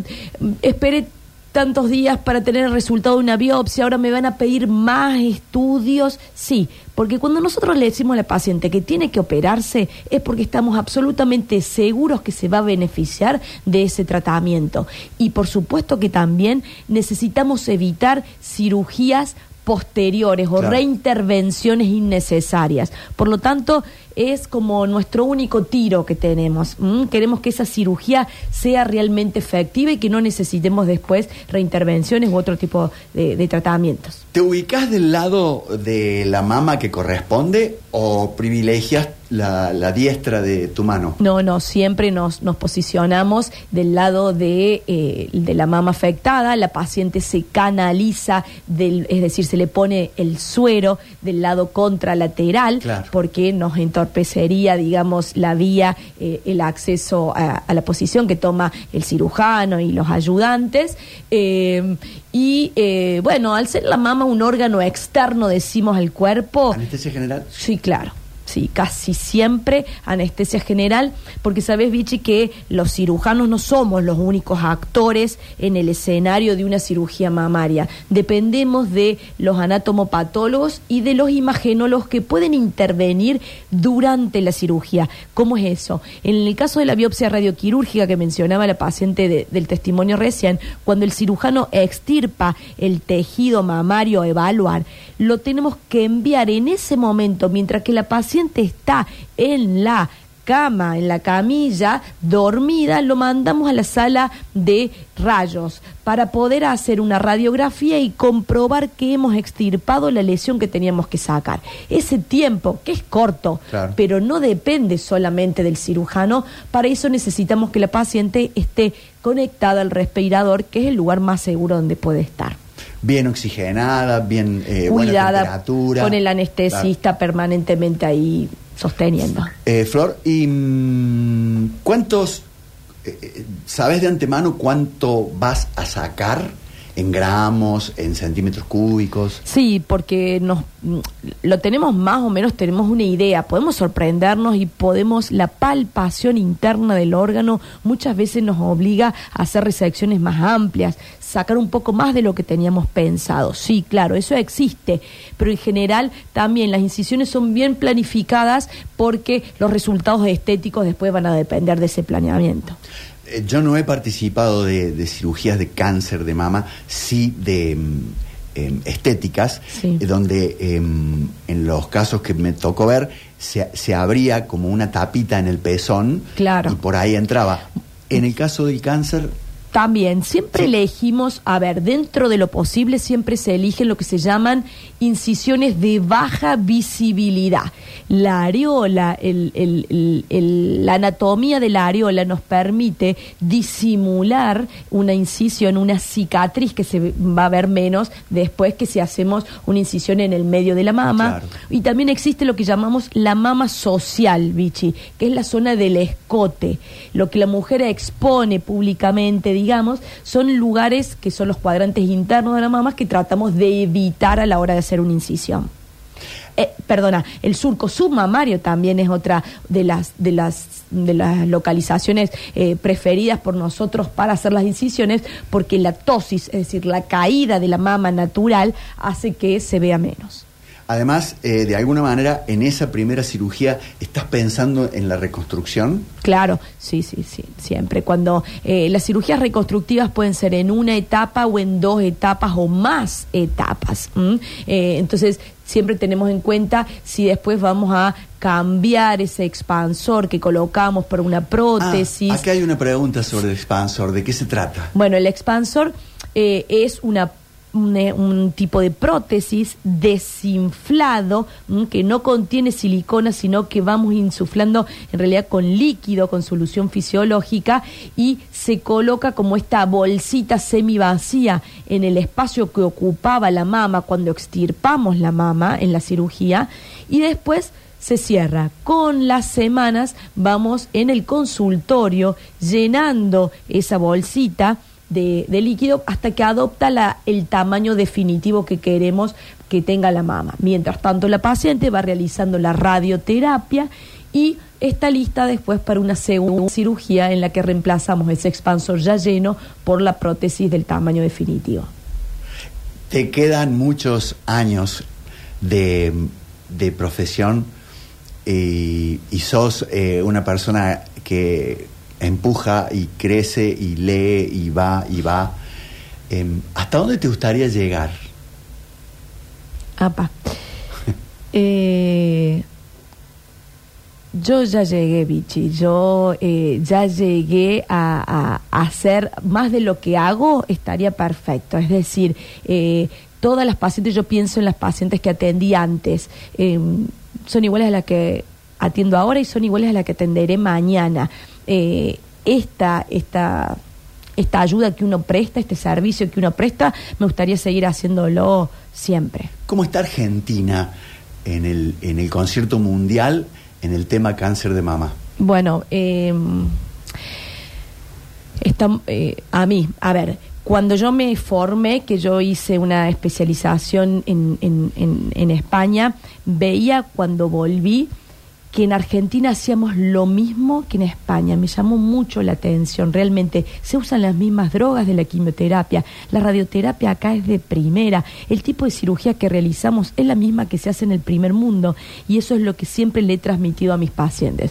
esperé tantos días para tener el resultado de una biopsia, ahora me van a pedir más estudios. Sí, porque cuando nosotros le decimos a la paciente que tiene que operarse es porque estamos absolutamente seguros que se va a beneficiar de ese tratamiento. Y por supuesto que también necesitamos evitar cirugías posteriores o Claro. reintervenciones innecesarias. Por lo tanto, es como nuestro único tiro que tenemos. Queremos que esa cirugía sea realmente efectiva y que no necesitemos después reintervenciones u otro tipo de, de tratamientos. ¿Te ubicas del lado de la mama que corresponde o privilegias la, la diestra de tu mano? No, no, siempre nos, nos posicionamos del lado de, eh, de la mama afectada, la paciente se canaliza, del, es decir, se le pone el suero del lado contralateral, Claro. porque nos entorpecería, digamos, la vía, eh, el acceso a, a la posición que toma el cirujano y los ayudantes. Eh, y eh, bueno, al ser la mama un órgano externo, decimos, al cuerpo, ¿Anestesia general? Sí, claro. Sí, casi siempre anestesia general, porque sabes, Vichy, que los cirujanos no somos los únicos actores en el escenario de una cirugía mamaria. Dependemos de los anatomopatólogos y de los imagenólogos que pueden intervenir durante la cirugía. ¿Cómo es eso? En el caso de la biopsia radioquirúrgica que mencionaba la paciente de- del testimonio recién, cuando el cirujano extirpa el tejido mamario a evaluar, lo tenemos que enviar en ese momento, mientras que la paciente está en la cama, en la camilla, dormida, lo mandamos a la sala de rayos para poder hacer una radiografía y comprobar que hemos extirpado la lesión que teníamos que sacar. Ese tiempo, que es corto, Claro. pero no depende solamente del cirujano, para eso necesitamos que la paciente esté conectada al respirador, que es el lugar más seguro donde puede estar. Bien oxigenada, bien eh, buena Cuidada temperatura. con el anestesista permanentemente ahí sosteniendo. Eh, Flor, ¿y mm, cuántos, eh, eh, sabes de antemano cuánto vas a sacar en gramos, en centímetros cúbicos? Sí, porque nos mm, lo tenemos más o menos, tenemos una idea, podemos sorprendernos y podemos, la palpación interna del órgano muchas veces nos obliga a hacer resecciones más amplias, sacar un poco más de lo que teníamos pensado. Sí, claro, eso existe, pero en general también las incisiones son bien planificadas porque los resultados estéticos después van a depender de ese planeamiento. Eh, Yo no he participado de, de cirugías de cáncer de mama, sí de mm, em, estéticas, Sí. eh, donde em, en los casos que me tocó ver se, se abría como una tapita en el pezón Claro. y por ahí entraba. En el caso del cáncer, También, siempre elegimos, a ver, dentro de lo posible siempre se eligen lo que se llaman incisiones de baja visibilidad. La areola, el- el- el- el- la anatomía de la areola nos permite disimular una incisión, una cicatriz que se va a ver menos después que si hacemos una incisión en el medio de la mama. Claro. Y también existe lo que llamamos la mama social, Vichy, que es la zona del escote. Lo que la mujer expone públicamente, digamos, son lugares que son los cuadrantes internos de la mama que tratamos de evitar a la hora de hacer una incisión. Eh, perdona, el surco submamario también es otra de las de las de las localizaciones eh, preferidas por nosotros para hacer las incisiones porque la tosis, es decir, la caída de la mama natural hace que se vea menos. Además, eh, de alguna manera, en esa primera cirugía, ¿estás pensando en la reconstrucción? Claro, sí, sí, sí, siempre. Cuando eh, las cirugías reconstructivas pueden ser en una etapa o en dos etapas o más etapas. Eh, entonces, siempre tenemos en cuenta si después vamos a cambiar ese expansor que colocamos por una prótesis. Ah, acá hay una pregunta sobre el expansor. ¿De qué se trata? Bueno, el expansor eh, es una un, eh, un tipo de prótesis desinflado mm, que no contiene silicona, sino que vamos insuflando en realidad con líquido, con solución fisiológica y se coloca como esta bolsita semi vacía en el espacio que ocupaba la mama cuando extirpamos la mama en la cirugía y después se cierra. Con las semanas vamos en el consultorio llenando esa bolsita de, líquido hasta que adopta el tamaño definitivo que queremos que tenga la mama. Mientras tanto, la paciente va realizando la radioterapia y está lista después para una segunda cirugía en la que reemplazamos ese expansor ya lleno por la prótesis del tamaño definitivo. Te quedan muchos años de, profesión y, y sos eh, una persona que empuja y crece y lee y va y va. Em, ¿Hasta dónde te gustaría llegar? Apa. [LAUGHS] Eh, yo ya llegué, Vichy. Yo eh, ya llegué a, a- a hacer más de lo que hago, estaría perfecto. Es decir, eh, todas las pacientes, yo pienso en las pacientes que atendí antes, eh, son iguales a las que atiendo ahora y son iguales a las que atenderé mañana. Eh, esta, esta, esta ayuda que uno presta, este servicio que uno presta, me gustaría seguir haciéndolo siempre. ¿Cómo está Argentina en el, en el concierto mundial en el tema cáncer de mama? Bueno, eh, está, eh, a mí, a ver, cuando yo me formé, que yo hice una especialización en, en- en- en España, veía cuando volví que en Argentina hacíamos lo mismo que en España. Me llamó mucho la atención. Realmente se usan las mismas drogas de la quimioterapia. La radioterapia acá es de primera. El tipo de cirugía que realizamos es la misma que se hace en el primer mundo. Y eso es lo que siempre le he transmitido a mis pacientes.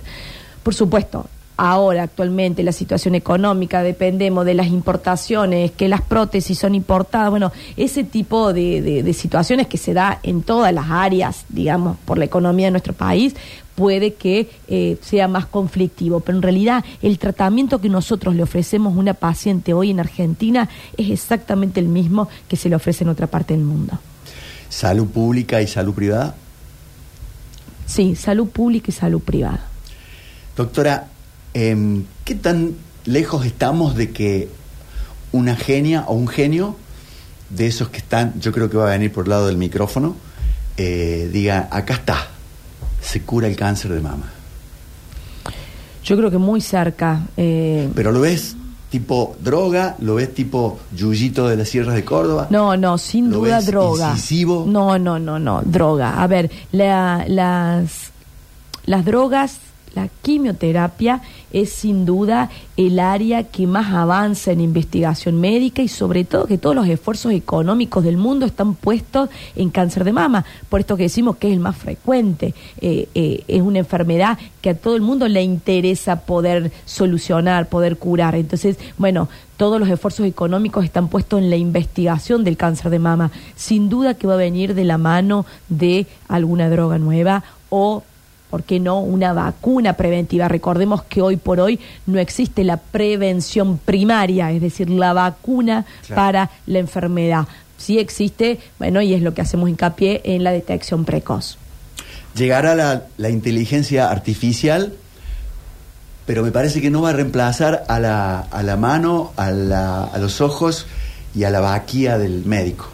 Por supuesto, ahora actualmente la situación económica, dependemos de las importaciones, que las prótesis son importadas, bueno, ese tipo de, de- situaciones que se da en todas las áreas, digamos, por la economía de nuestro país, puede que eh, sea más conflictivo, pero en realidad el tratamiento que nosotros le ofrecemos a una paciente hoy en Argentina es exactamente el mismo que se le ofrece en otra parte del mundo. ¿Salud pública y salud privada? Sí, salud pública y salud privada. Doctora, em, ¿qué tan lejos estamos de que una genia o un genio de esos que están, yo creo que va a venir por el lado del micrófono, eh, diga, acá está, se cura el cáncer de mama? Yo creo que muy cerca. eh, Pero lo ves tipo droga, lo ves tipo Yuyito de las Sierras de Córdoba. No, no, sin ¿Lo duda ves droga. incisivo? No, no, no, no, droga. A ver, la- las, las drogas, la quimioterapia es sin duda el área que más avanza en investigación médica y sobre todo que todos los esfuerzos económicos del mundo están puestos en cáncer de mama. Por esto que decimos que es el más frecuente. Eh, eh, es una enfermedad que a todo el mundo le interesa poder solucionar, poder curar. Entonces, bueno, todos los esfuerzos económicos están puestos en la investigación del cáncer de mama. Sin duda que va a venir de la mano de alguna droga nueva o, ¿por qué no?, una vacuna preventiva. Recordemos que hoy por hoy no existe la prevención primaria, es decir, la vacuna Claro. para la enfermedad. Sí existe, bueno, y es lo que hacemos hincapié en la detección precoz. Llegará la, la inteligencia artificial, pero me parece que no va a reemplazar a la, a la mano, a, la- a los ojos y a la vaquía del médico.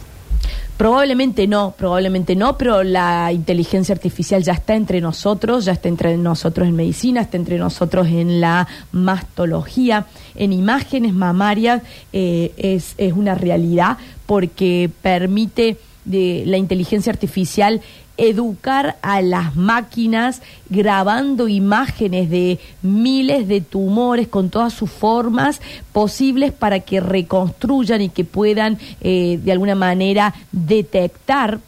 Probablemente no, probablemente no, pero la inteligencia artificial ya está entre nosotros, ya está entre nosotros en medicina, está entre nosotros en la mastología, en imágenes mamarias, eh, es, es una realidad porque permite de la inteligencia artificial educar a las máquinas grabando imágenes de miles de tumores con todas sus formas posibles para que reconstruyan y que puedan eh, de alguna manera detectar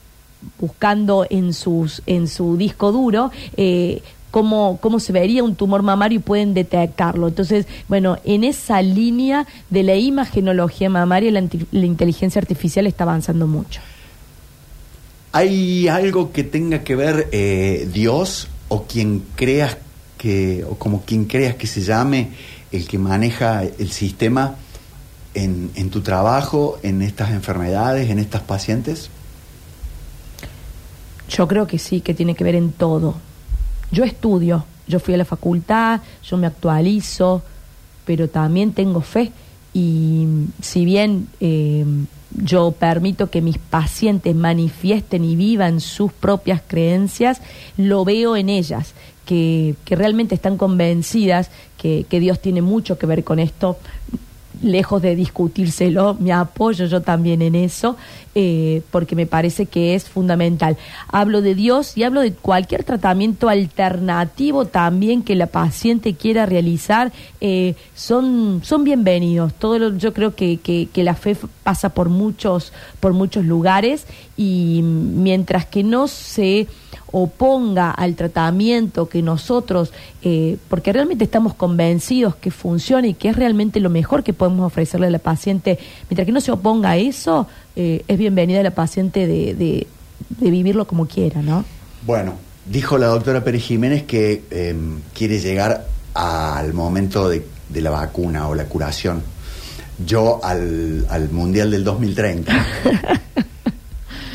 buscando en sus en su disco duro eh, cómo, cómo se vería un tumor mamario y pueden detectarlo. Entonces, bueno, en esa línea de la imagenología mamaria, la, la inteligencia artificial está avanzando mucho. ¿Hay algo que tenga que ver eh, Dios o quien creas que, o como quien creas que se llame, el que maneja el sistema en, en tu trabajo, en estas enfermedades, en estas pacientes? Yo creo que sí, que tiene que ver en todo. Yo estudio, yo fui a la facultad, yo me actualizo, pero también tengo fe. Y si bien eh, yo permito que mis pacientes manifiesten y vivan sus propias creencias, lo veo en ellas, que, que realmente están convencidas que, que Dios tiene mucho que ver con esto lejos de discutírselo, me apoyo yo también en eso, eh, porque me parece que es fundamental. Hablo de Dios y hablo de cualquier tratamiento alternativo también que la paciente quiera realizar, eh, son, son bienvenidos. Todo yo creo que, que, que la fe pasa por muchos, por muchos lugares y mientras que no se oponga al tratamiento que nosotros, eh, porque realmente estamos convencidos que funciona y que es realmente lo mejor que podemos ofrecerle a la paciente, mientras que no se oponga a eso, eh, es bienvenida la paciente de, de, de vivirlo como quiera, ¿no? Bueno, dijo la doctora Pérez Jiménez que eh, quiere llegar al momento de, de la vacuna o la curación. Yo al, al Mundial del 2030. [LAUGHS]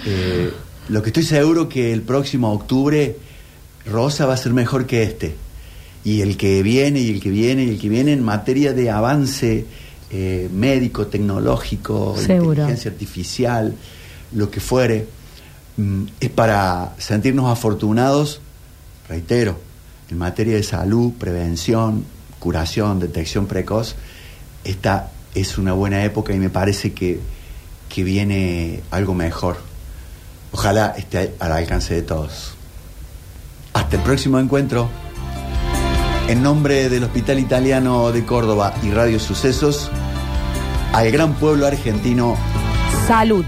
Eh, lo que estoy seguro que el próximo octubre Rosa va a ser mejor que este. Y el que viene, y el que viene, y el que viene en materia de avance eh, médico, tecnológico, Seguro. inteligencia artificial, lo que fuere, mm, es para sentirnos afortunados, reitero, en materia de salud, prevención, curación, detección precoz, esta es una buena época y me parece que, que viene algo mejor. Ojalá esté al alcance de todos. Hasta el próximo encuentro. En nombre del Hospital Italiano de Córdoba y Radio Sucesos, al gran pueblo argentino Salud.